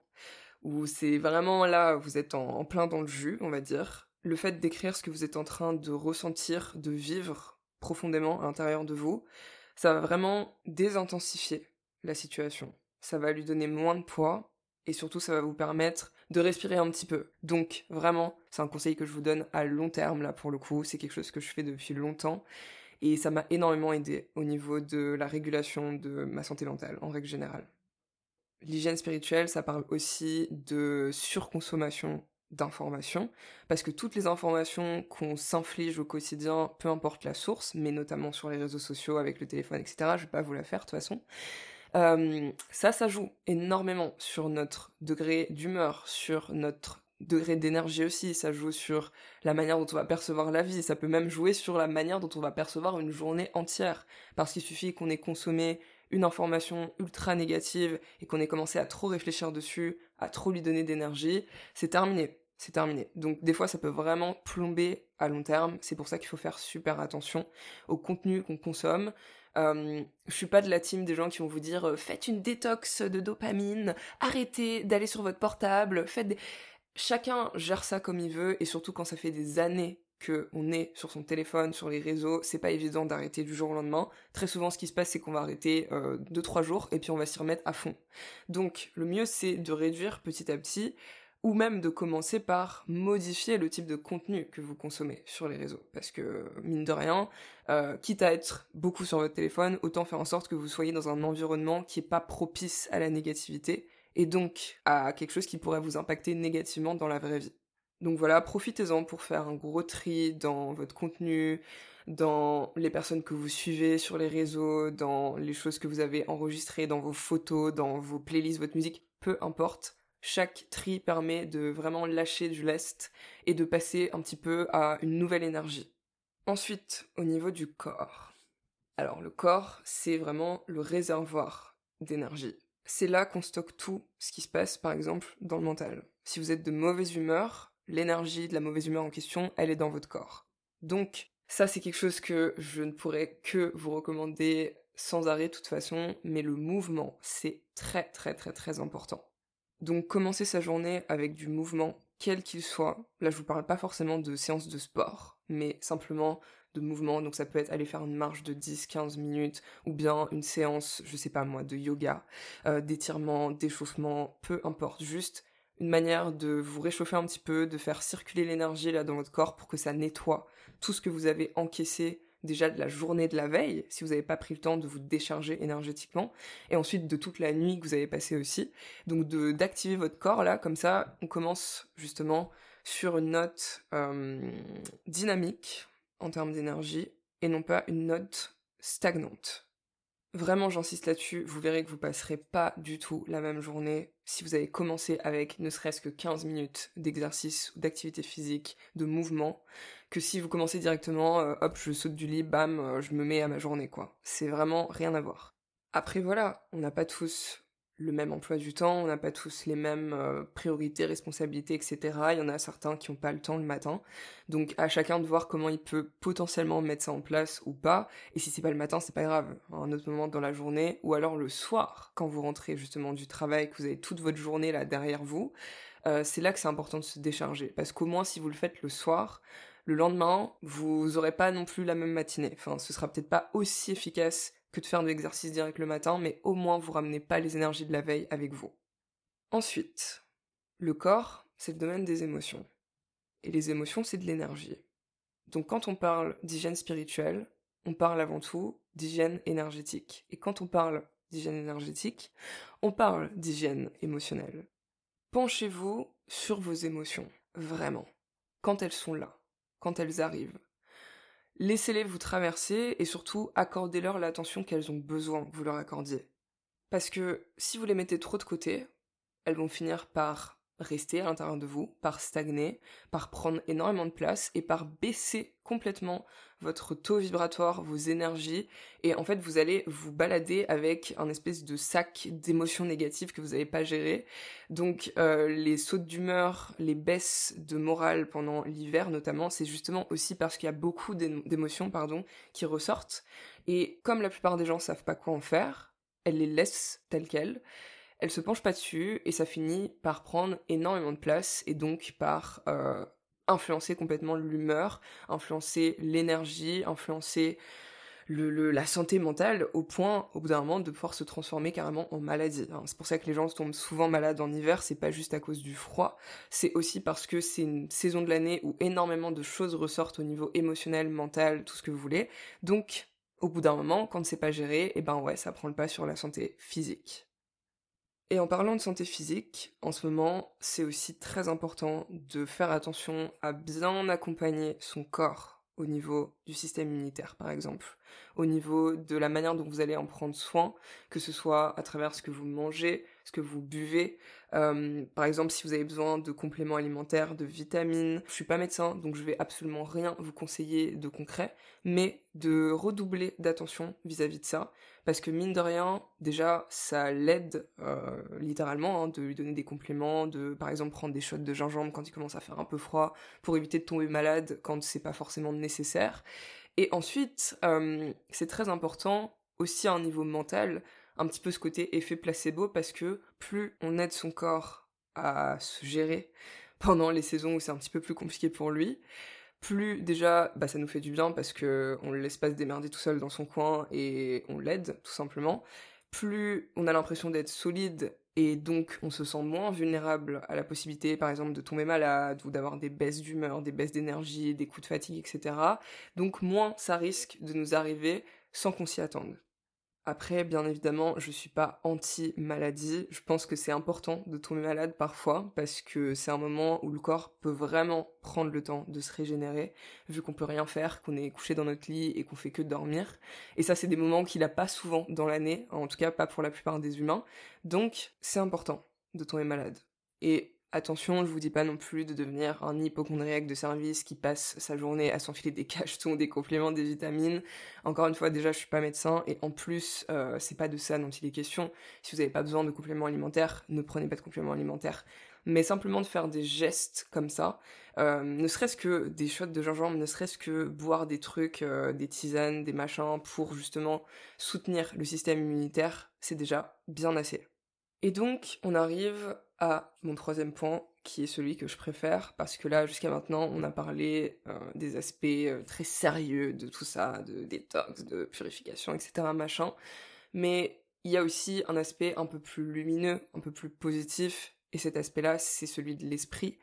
où c'est vraiment là, vous êtes en, plein dans le jus, on va dire, le fait d'écrire ce que vous êtes en train de ressentir, de vivre profondément à l'intérieur de vous, ça va vraiment désintensifier la situation. Ça va lui donner moins de poids et surtout ça va vous permettre de respirer un petit peu. Donc vraiment, c'est un conseil que je vous donne à long terme là pour le coup, c'est quelque chose que je fais depuis longtemps et ça m'a énormément aidé au niveau de la régulation de ma santé mentale en règle générale. L'hygiène spirituelle, ça parle aussi de surconsommation d'informations, parce que toutes les informations qu'on s'inflige au quotidien, peu importe la source, mais notamment sur les réseaux sociaux, avec le téléphone, etc., je vais pas vous la faire de toute façon, euh, ça, ça joue énormément sur notre degré d'humeur, sur notre degré d'énergie aussi, ça joue sur la manière dont on va percevoir la vie, ça peut même jouer sur la manière dont on va percevoir une journée entière, parce qu'il suffit qu'on ait consommé une information ultra négative et qu'on ait commencé à trop réfléchir dessus, à trop lui donner d'énergie, c'est terminé, c'est terminé. Donc des fois ça peut vraiment plomber à long terme, c'est pour ça qu'il faut faire super attention au contenu qu'on consomme. Euh, je suis pas de la team des gens qui vont vous dire euh, faites une détox de dopamine, arrêtez d'aller sur votre portable, faites des chacun gère ça comme il veut, et surtout quand ça fait des années que on est sur son téléphone, sur les réseaux, c'est pas évident d'arrêter du jour au lendemain. Très souvent, ce qui se passe, c'est qu'on va arrêter euh, deux trois jours et puis on va s'y remettre à fond. Donc, le mieux, c'est de réduire petit à petit, ou même de commencer par modifier le type de contenu que vous consommez sur les réseaux, parce que mine de rien, euh, quitte à être beaucoup sur votre téléphone, autant faire en sorte que vous soyez dans un environnement qui est pas propice à la négativité et donc à quelque chose qui pourrait vous impacter négativement dans la vraie vie. Donc voilà, profitez-en pour faire un gros tri dans votre contenu, dans les personnes que vous suivez sur les réseaux, dans les choses que vous avez enregistrées, dans vos photos, dans vos playlists, votre musique, peu importe. Chaque tri permet de vraiment lâcher du lest et de passer un petit peu à une nouvelle énergie. Ensuite, au niveau du corps. Alors le corps, c'est vraiment le réservoir d'énergie. C'est là qu'on stocke tout ce qui se passe, par exemple, dans le mental. Si vous êtes de mauvaise humeur, l'énergie de la mauvaise humeur en question, elle est dans votre corps. Donc, ça, c'est quelque chose que je ne pourrais que vous recommander sans arrêt de toute façon, mais le mouvement, c'est très très très très important. Donc commencer sa journée avec du mouvement, quel qu'il soit. Là, je vous parle pas forcément de séances de sport, mais simplement mouvement. Donc ça peut être aller faire une marche de 10-15 minutes, ou bien une séance, je sais pas moi, de yoga, euh, d'étirement, d'échauffement, peu importe. Juste une manière de vous réchauffer un petit peu, de faire circuler l'énergie là dans votre corps pour que ça nettoie tout ce que vous avez encaissé déjà de la journée de la veille, si vous n'avez pas pris le temps de vous décharger énergétiquement, et ensuite de toute la nuit que vous avez passée aussi. Donc d'activer votre corps là, comme ça, on commence justement sur une note euh, dynamique en termes d'énergie, et non pas une note stagnante. Vraiment, j'insiste là-dessus, vous verrez que vous passerez pas du tout la même journée si vous avez commencé avec ne serait-ce que 15 minutes d'exercice ou d'activité physique, de mouvement, que si vous commencez directement, euh, hop, je saute du lit, bam, euh, je me mets à ma journée, quoi. C'est vraiment rien à voir. Après, voilà, on n'a pas tous le même emploi du temps, on n'a pas tous les mêmes euh, priorités, responsabilités, etc. Il y en a certains qui n'ont pas le temps le matin. Donc à chacun de voir comment il peut potentiellement mettre ça en place ou pas. Et si c'est pas le matin, c'est pas grave. Un autre moment dans la journée, ou alors le soir, quand vous rentrez justement du travail, que vous avez toute votre journée là derrière vous, euh, c'est là que c'est important de se décharger. Parce qu'au moins si vous le faites le soir, le lendemain, vous aurez pas non plus la même matinée. Enfin, ce sera peut-être pas aussi efficace de faire de l'exercice direct le matin, mais au moins vous ramenez pas les énergies de la veille avec vous. Ensuite, le corps, c'est le domaine des émotions. Et les émotions, c'est de l'énergie. Donc quand on parle d'hygiène spirituelle, on parle avant tout d'hygiène énergétique. Et quand on parle d'hygiène énergétique, on parle d'hygiène émotionnelle. Penchez-vous sur vos émotions, vraiment, quand elles sont là, quand elles arrivent. Laissez-les vous traverser et surtout accordez-leur l'attention qu'elles ont besoin que vous leur accordiez. Parce que si vous les mettez trop de côté, elles vont finir par rester à l'intérieur de vous, par stagner, par prendre énormément de place et par baisser complètement votre taux vibratoire, vos énergies, et en fait vous allez vous balader avec un espèce de sac d'émotions négatives que vous n'avez pas géré. Donc euh, les sautes d'humeur, les baisses de morale pendant l'hiver notamment, c'est justement aussi parce qu'il y a beaucoup d'émotions pardon qui ressortent. Et comme la plupart des gens savent pas quoi en faire, elles les laissent telles quelles elle se penche pas dessus et ça finit par prendre énormément de place et donc par euh, influencer complètement l'humeur, influencer l'énergie, influencer la santé mentale au point, au bout d'un moment, de pouvoir se transformer carrément en maladie. Hein. C'est pour ça que les gens tombent souvent malades en hiver, c'est pas juste à cause du froid, c'est aussi parce que c'est une saison de l'année où énormément de choses ressortent au niveau émotionnel, mental, tout ce que vous voulez. Donc, au bout d'un moment, quand c'est pas géré, et eh ben ouais, ça prend le pas sur la santé physique. Et en parlant de santé physique, en ce moment, c'est aussi très important de faire attention à bien accompagner son corps au niveau du système immunitaire, par exemple, au niveau de la manière dont vous allez en prendre soin, que ce soit à travers ce que vous mangez, ce que vous buvez. Euh, par exemple, si vous avez besoin de compléments alimentaires, de vitamines, je suis pas médecin, donc je vais absolument rien vous conseiller de concret, mais de redoubler d'attention vis-à-vis de ça, parce que mine de rien, déjà, ça l'aide euh, littéralement hein, de lui donner des compléments, de par exemple prendre des shots de gingembre quand il commence à faire un peu froid, pour éviter de tomber malade quand c'est pas forcément nécessaire. Et ensuite, euh, c'est très important aussi à un niveau mental un petit peu ce côté effet placebo parce que plus on aide son corps à se gérer pendant les saisons où c'est un petit peu plus compliqué pour lui, plus déjà bah ça nous fait du bien parce que on le laisse pas se démerder tout seul dans son coin et on l'aide tout simplement. Plus on a l'impression d'être solide et donc on se sent moins vulnérable à la possibilité par exemple de tomber malade ou d'avoir des baisses d'humeur, des baisses d'énergie, des coups de fatigue, etc. Donc moins ça risque de nous arriver sans qu'on s'y attende. Après, bien évidemment, je suis pas anti-maladie. Je pense que c'est important de tomber malade parfois parce que c'est un moment où le corps peut vraiment prendre le temps de se régénérer, vu qu'on peut rien faire, qu'on est couché dans notre lit et qu'on fait que dormir. Et ça, c'est des moments qu'il a pas souvent dans l'année, en tout cas pas pour la plupart des humains. Donc, c'est important de tomber malade. Et Attention, je vous dis pas non plus de devenir un hypochondriaque de service qui passe sa journée à s'enfiler des cachetons, des compléments, des vitamines. Encore une fois, déjà, je suis pas médecin et en plus, euh, c'est pas de ça dont il est question. Si vous avez pas besoin de compléments alimentaires, ne prenez pas de compléments alimentaires. Mais simplement de faire des gestes comme ça, euh, ne serait-ce que des shots de gingembre, ne serait-ce que boire des trucs, euh, des tisanes, des machins pour justement soutenir le système immunitaire, c'est déjà bien assez. Et donc, on arrive à mon troisième point, qui est celui que je préfère, parce que là, jusqu'à maintenant, on a parlé euh, des aspects euh, très sérieux de tout ça, de détox, de purification, etc., machin. Mais il y a aussi un aspect un peu plus lumineux, un peu plus positif, et cet aspect-là, c'est celui de l'esprit,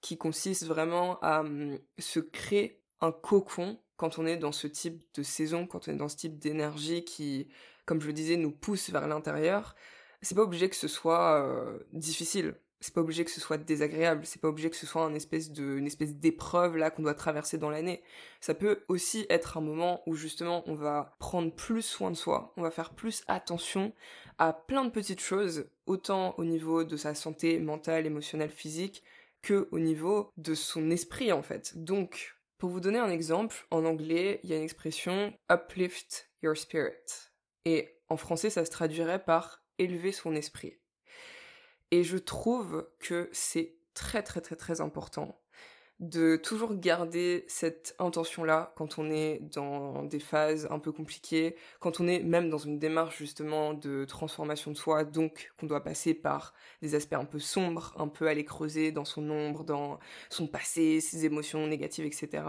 qui consiste vraiment à hum, se créer un cocon quand on est dans ce type de saison, quand on est dans ce type d'énergie qui, comme je le disais, nous pousse vers l'intérieur c'est pas obligé que ce soit euh, difficile, c'est pas obligé que ce soit désagréable, c'est pas obligé que ce soit une espèce une espèce d'épreuve là qu'on doit traverser dans l'année. Ça peut aussi être un moment où justement on va prendre plus soin de soi, on va faire plus attention à plein de petites choses, autant au niveau de sa santé mentale, émotionnelle, physique, que au niveau de son esprit en fait. Donc, pour vous donner un exemple, en anglais, il y a une expression uplift your spirit. Et en français, ça se traduirait par élever son esprit. Et je trouve que c'est très très très très important de toujours garder cette intention-là quand on est dans des phases un peu compliquées, quand on est même dans une démarche justement de transformation de soi, donc qu'on doit passer par des aspects un peu sombres, un peu aller creuser dans son ombre, dans son passé, ses émotions négatives, etc.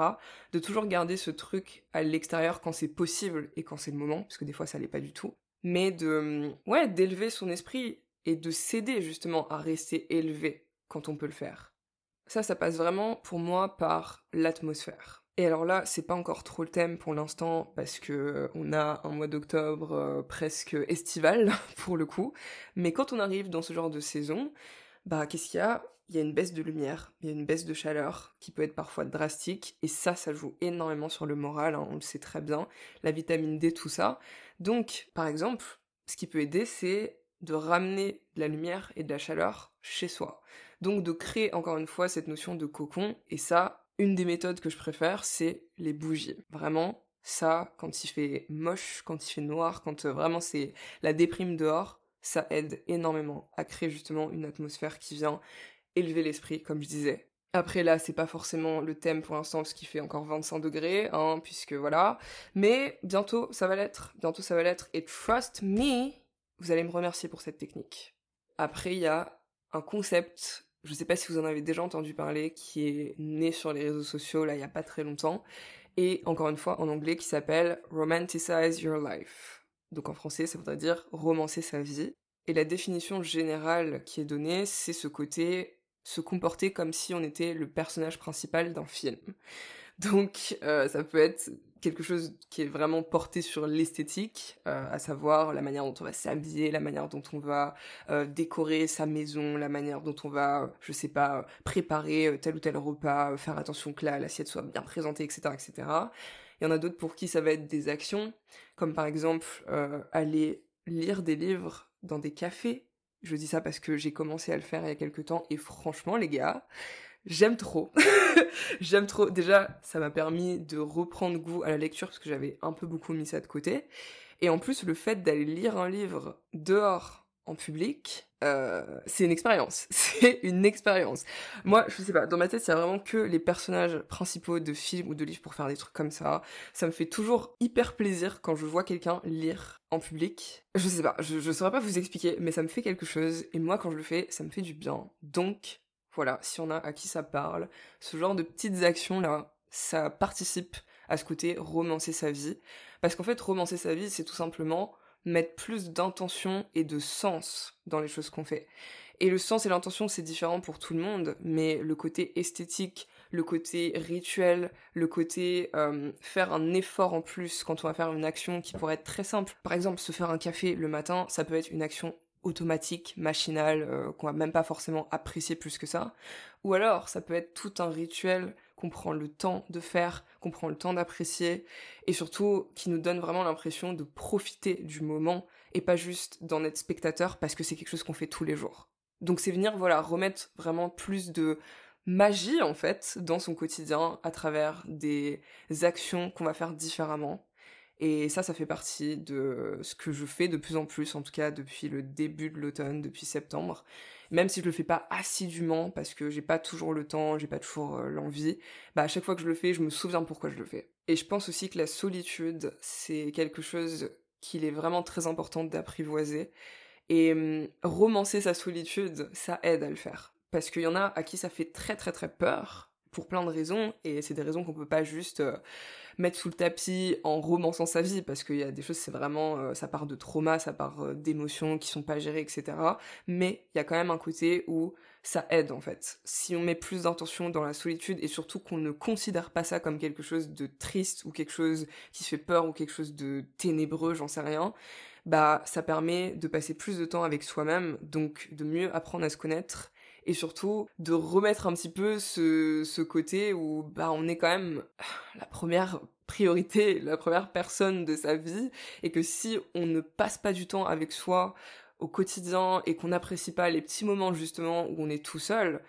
De toujours garder ce truc à l'extérieur quand c'est possible et quand c'est le moment, parce que des fois ça l'est pas du tout mais de ouais d'élever son esprit et de s'aider justement à rester élevé quand on peut le faire. Ça, ça passe vraiment pour moi par l'atmosphère. Et alors là, c'est pas encore trop le thème pour l'instant parce que euh, on a un mois d'octobre euh, presque estival pour le coup. Mais quand on arrive dans ce genre de saison, bah qu'est-ce qu'il y a? Il y a une baisse de lumière, il y a une baisse de chaleur qui peut être parfois drastique et ça, ça joue énormément sur le moral. Hein, on le sait très bien. La vitamine D, tout ça. Donc, par exemple, ce qui peut aider, c'est de ramener de la lumière et de la chaleur chez soi. Donc de créer encore une fois cette notion de cocon. Et ça, une des méthodes que je préfère, c'est les bougies. Vraiment, ça, quand il fait moche, quand il fait noir, quand euh, vraiment c'est la déprime dehors, ça aide énormément à créer justement une atmosphère qui vient élever l'esprit, comme je disais. Après là, c'est pas forcément le thème pour l'instant parce qu'il fait encore 25 degrés, hein, puisque voilà. Mais bientôt ça va l'être, bientôt ça va l'être. Et trust me, vous allez me remercier pour cette technique. Après, il y a un concept, je sais pas si vous en avez déjà entendu parler, qui est né sur les réseaux sociaux là il y a pas très longtemps, et encore une fois en anglais qui s'appelle Romanticize Your Life. Donc en français, ça voudrait dire romancer sa vie. Et la définition générale qui est donnée, c'est ce côté se comporter comme si on était le personnage principal d'un film. Donc euh, ça peut être quelque chose qui est vraiment porté sur l'esthétique, euh, à savoir la manière dont on va s'habiller, la manière dont on va euh, décorer sa maison, la manière dont on va, je sais pas, préparer tel ou tel repas, faire attention que l'assiette soit bien présentée, etc., etc. Il y en a d'autres pour qui ça va être des actions, comme par exemple aller lire des livres dans des cafés je dis ça parce que j'ai commencé à le faire il y a quelques temps et franchement les gars, j'aime trop. j'aime trop. Déjà, ça m'a permis de reprendre goût à la lecture parce que j'avais un peu beaucoup mis ça de côté. Et en plus, le fait d'aller lire un livre dehors en public, euh, c'est une expérience. C'est une expérience. Moi, je sais pas, dans ma tête, a vraiment que les personnages principaux de films ou de livres pour faire des trucs comme ça. Ça me fait toujours hyper plaisir quand je vois quelqu'un lire en public. Je sais pas, je, je saurais pas vous expliquer, mais ça me fait quelque chose. Et moi, quand je le fais, ça me fait du bien. Donc, voilà, si on a à qui ça parle, ce genre de petites actions-là, ça participe à ce côté romancer sa vie. Parce qu'en fait, romancer sa vie, c'est tout simplement mettre plus d'intention et de sens dans les choses qu'on fait. Et le sens et l'intention, c'est différent pour tout le monde, mais le côté esthétique, le côté rituel, le côté euh, faire un effort en plus quand on va faire une action qui pourrait être très simple. Par exemple, se faire un café le matin, ça peut être une action automatique, machinale, euh, qu'on va même pas forcément apprécier plus que ça. Ou alors, ça peut être tout un rituel qu'on prend le temps de faire, qu'on prend le temps d'apprécier, et surtout qui nous donne vraiment l'impression de profiter du moment et pas juste d'en être spectateur parce que c'est quelque chose qu'on fait tous les jours. Donc c'est venir, voilà, remettre vraiment plus de magie en fait dans son quotidien à travers des actions qu'on va faire différemment. Et ça, ça fait partie de ce que je fais de plus en plus, en tout cas depuis le début de l'automne, depuis septembre. Même si je le fais pas assidûment, parce que j'ai pas toujours le temps, j'ai pas toujours euh, l'envie, bah à chaque fois que je le fais, je me souviens pourquoi je le fais. Et je pense aussi que la solitude, c'est quelque chose qu'il est vraiment très important d'apprivoiser. Et romancer sa solitude, ça aide à le faire. Parce qu'il y en a à qui ça fait très très très peur, pour plein de raisons, et c'est des raisons qu'on peut pas juste euh, mettre sous le tapis en romançant sa vie, parce qu'il y a des choses, c'est vraiment, euh, ça part de trauma, ça part euh, d'émotions qui sont pas gérées, etc. Mais il y a quand même un côté où ça aide en fait. Si on met plus d'intention dans la solitude et surtout qu'on ne considère pas ça comme quelque chose de triste ou quelque chose qui fait peur ou quelque chose de ténébreux, j'en sais rien, bah ça permet de passer plus de temps avec soi-même, donc de mieux apprendre à se connaître et surtout de remettre un petit peu ce, ce côté où bah on est quand même la première priorité, la première personne de sa vie et que si on ne passe pas du temps avec soi au quotidien et qu'on n'apprécie pas les petits moments justement où on est tout seul,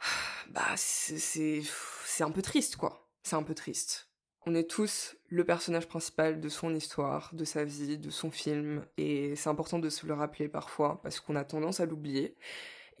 bah c'est c'est un peu triste quoi. C'est un peu triste. On est tous le personnage principal de son histoire, de sa vie, de son film, et c'est important de se le rappeler parfois parce qu'on a tendance à l'oublier.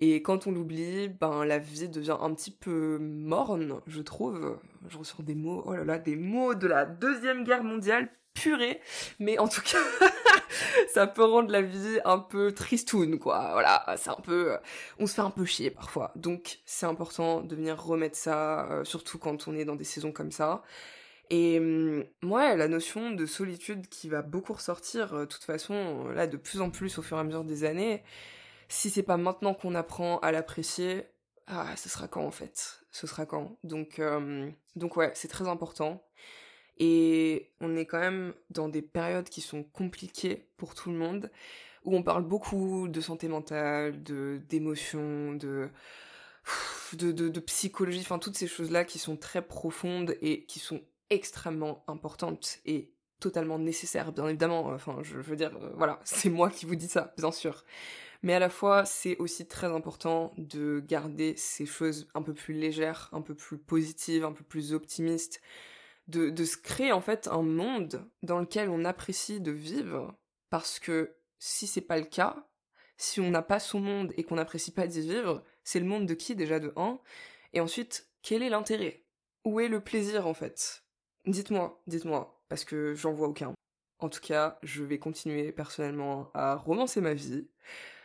Et quand on l'oublie, ben la vie devient un petit peu morne, je trouve. Je ressors des mots, oh là là, des mots de la deuxième guerre mondiale purée. Mais en tout cas, ça peut rendre la vie un peu tristoun, quoi. Voilà, c'est un peu, on se fait un peu chier parfois. Donc c'est important de venir remettre ça, euh, surtout quand on est dans des saisons comme ça. Et moi, hum, la notion de solitude qui va beaucoup ressortir, euh, de toute façon, là, de plus en plus au fur et à mesure des années, si c'est pas maintenant qu'on apprend à l'apprécier, ah, ce sera quand en fait Ce sera quand Donc, euh, donc ouais, c'est très important. Et on est quand même dans des périodes qui sont compliquées pour tout le monde, où on parle beaucoup de santé mentale, de d'émotions, de de, de, de psychologie, enfin toutes ces choses-là qui sont très profondes et qui sont extrêmement importantes et totalement nécessaires, bien évidemment. Enfin, je veux dire, euh, voilà, c'est moi qui vous dis ça, bien sûr mais à la fois c'est aussi très important de garder ces choses un peu plus légères, un peu plus positives, un peu plus optimistes, de, se créer en fait un monde dans lequel on apprécie de vivre, parce que si c'est pas le cas, si on n'a pas son monde et qu'on n'apprécie pas d'y vivre, c'est le monde de qui déjà de un? Et ensuite, quel est l'intérêt? Où est le plaisir en fait? Dites-moi, dites-moi, parce que j'en vois aucun. En tout cas, je vais continuer personnellement à romancer ma vie,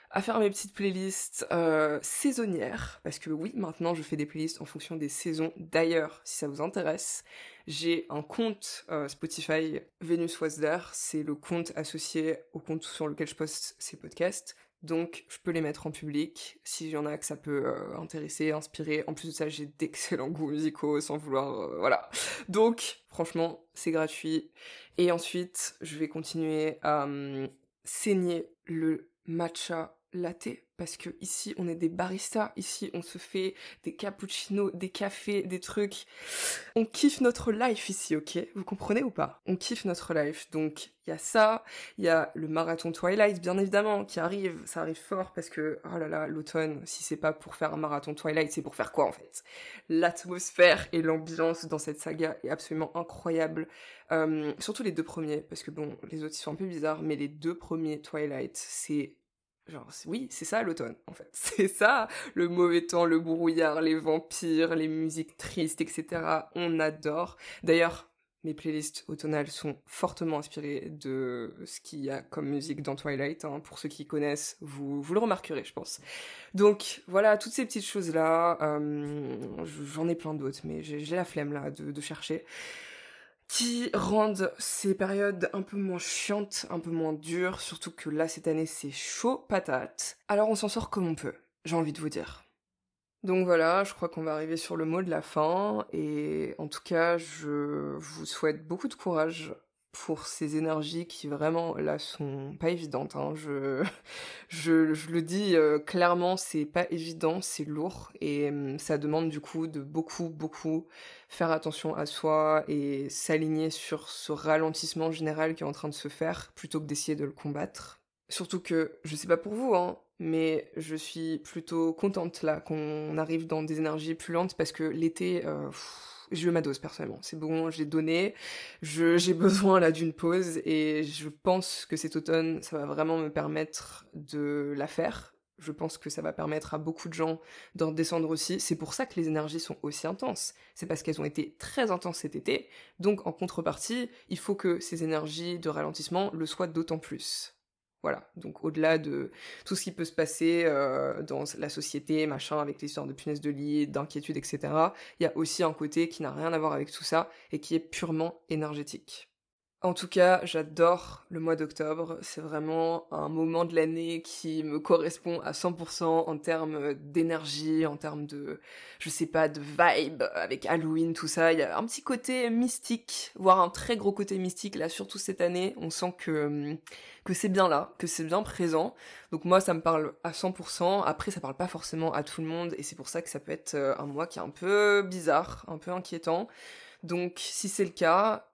à faire mes petites playlists euh, saisonnières, parce que oui, maintenant je fais des playlists en fonction des saisons. D'ailleurs, si ça vous intéresse, j'ai un compte euh, Spotify Venus Was c'est le compte associé au compte sur lequel je poste ces podcasts. Donc je peux les mettre en public s'il y en a que ça peut euh, intéresser, inspirer. En plus de ça, j'ai d'excellents goûts musicaux sans vouloir... voilà. Donc franchement, c'est gratuit. Et ensuite, je vais continuer à hum, saigner le matcha latte parce que ici on est des baristas, ici on se fait des cappuccinos, des cafés, des trucs. On kiffe notre life ici, ok? Vous comprenez ou pas? On kiffe notre life. Donc il y a ça, il y a le marathon Twilight bien évidemment qui arrive, ça arrive fort parce que oh là là, l'automne, si c'est pas pour faire un marathon Twilight, c'est pour faire quoi en fait? L'atmosphère et l'ambiance dans cette saga est absolument incroyable. Euh, surtout les deux premiers, parce que bon, les autres ils sont un peu bizarres, mais les deux premiers Twilight, c'est Genre, oui, c'est ça l'automne, en fait. C'est ça, le mauvais temps, le brouillard, les vampires, les musiques tristes, etc. On adore. D'ailleurs, mes playlists automnales sont fortement inspirées de ce qu'il y a comme musique dans Twilight. Hein. Pour ceux qui connaissent, vous, vous le remarquerez, je pense. Donc voilà, toutes ces petites choses-là, euh, j'en ai plein d'autres, mais j'ai la flemme là de, de chercher qui rendent ces périodes un peu moins chiantes, un peu moins dures, surtout que là cette année c'est chaud patate. Alors on s'en sort comme on peut, j'ai envie de vous dire. Donc voilà, je crois qu'on va arriver sur le mot de la fin et en tout cas, je vous souhaite beaucoup de courage pour ces énergies qui vraiment là sont pas évidentes. Hein. Je, je, je, le dis euh, clairement, c'est pas évident, c'est lourd et hum, ça demande du coup de beaucoup, beaucoup faire attention à soi et s'aligner sur ce ralentissement général qui est en train de se faire plutôt que d'essayer de le combattre. Surtout que, je sais pas pour vous, hein, mais je suis plutôt contente là qu'on arrive dans des énergies plus lentes parce que l'été, euh, j'ai eu ma dose personnellement. C'est bon, j'ai donné, j'ai besoin là d'une pause et je pense que cet automne, ça va vraiment me permettre de la faire. Je pense que ça va permettre à beaucoup de gens d'en descendre aussi. C'est pour ça que les énergies sont aussi intenses. C'est parce qu'elles ont été très intenses cet été. Donc en contrepartie, il faut que ces énergies de ralentissement le soient d'autant plus. Voilà, donc au-delà de tout ce qui peut se passer euh, dans la société, machin, avec l'histoire de punaises de lit, d'inquiétude, etc., il y a aussi un côté qui n'a rien à voir avec tout ça et qui est purement énergétique. En tout cas, j'adore le mois d'octobre. C'est vraiment un moment de l'année qui me correspond à 100% en termes d'énergie, en termes de, je sais pas, de vibe avec Halloween, tout ça. Il y a un petit côté mystique, voire un très gros côté mystique là, surtout cette année. On sent que que c'est bien là, que c'est bien présent. Donc moi, ça me parle à 100%. Après, ça parle pas forcément à tout le monde et c'est pour ça que ça peut être euh, un mois qui est un peu bizarre, un peu inquiétant. Donc si c'est le cas,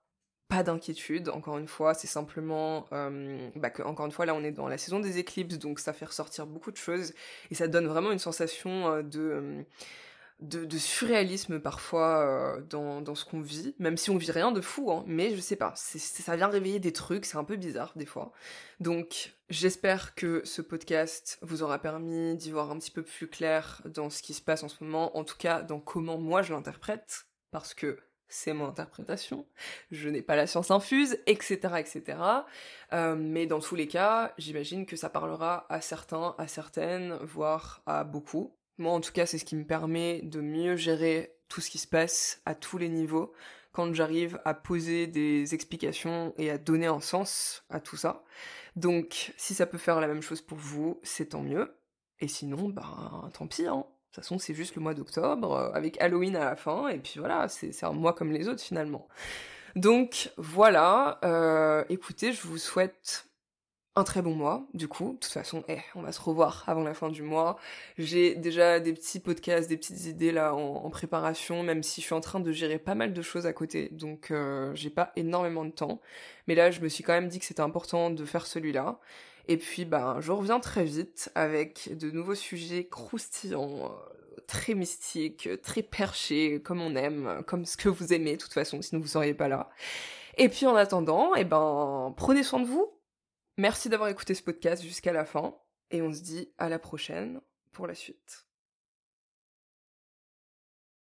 pas d'inquiétude, encore une fois, c'est simplement euh, bah, que, encore une fois, là on est dans la saison des éclipses, donc ça fait ressortir beaucoup de choses, et ça donne vraiment une sensation euh, de, de, surréalisme parfois euh, dans, dans, ce qu'on vit, même si on vit rien de fou, hein, mais je sais pas, ça vient réveiller des trucs, c'est un peu bizarre des fois. Donc j'espère que ce podcast vous aura permis d'y voir un petit peu plus clair dans ce qui se passe en ce moment, en tout cas dans comment moi je l'interprète, parce que c'est mon interprétation, je n'ai pas la science infuse, etc., etc. Euh, mais dans tous les cas, j'imagine que ça parlera à certains, à certaines, voire à beaucoup. Moi, en tout cas, c'est ce qui me permet de mieux gérer tout ce qui se passe à tous les niveaux quand j'arrive à poser des explications et à donner un sens à tout ça. Donc, si ça peut faire la même chose pour vous, c'est tant mieux. Et sinon, ben, tant pis, hein. De toute façon, c'est juste le mois d'octobre, euh, avec Halloween à la fin, et puis voilà, c'est un mois comme les autres finalement. Donc voilà, euh, écoutez, je vous souhaite un très bon mois, du coup. De toute façon, eh, on va se revoir avant la fin du mois. J'ai déjà des petits podcasts, des petites idées là en, préparation, même si je suis en train de gérer pas mal de choses à côté, donc euh, j'ai pas énormément de temps. Mais là, je me suis quand même dit que c'était important de faire celui-là. Et puis, ben, je reviens très vite avec de nouveaux sujets croustillants, euh, très mystiques, très perchés, comme on aime, comme ce que vous aimez, de toute façon, sinon vous seriez pas là. Et puis, en attendant, eh ben, prenez soin de vous. Merci d'avoir écouté ce podcast jusqu'à la fin. Et on se dit à la prochaine pour la suite.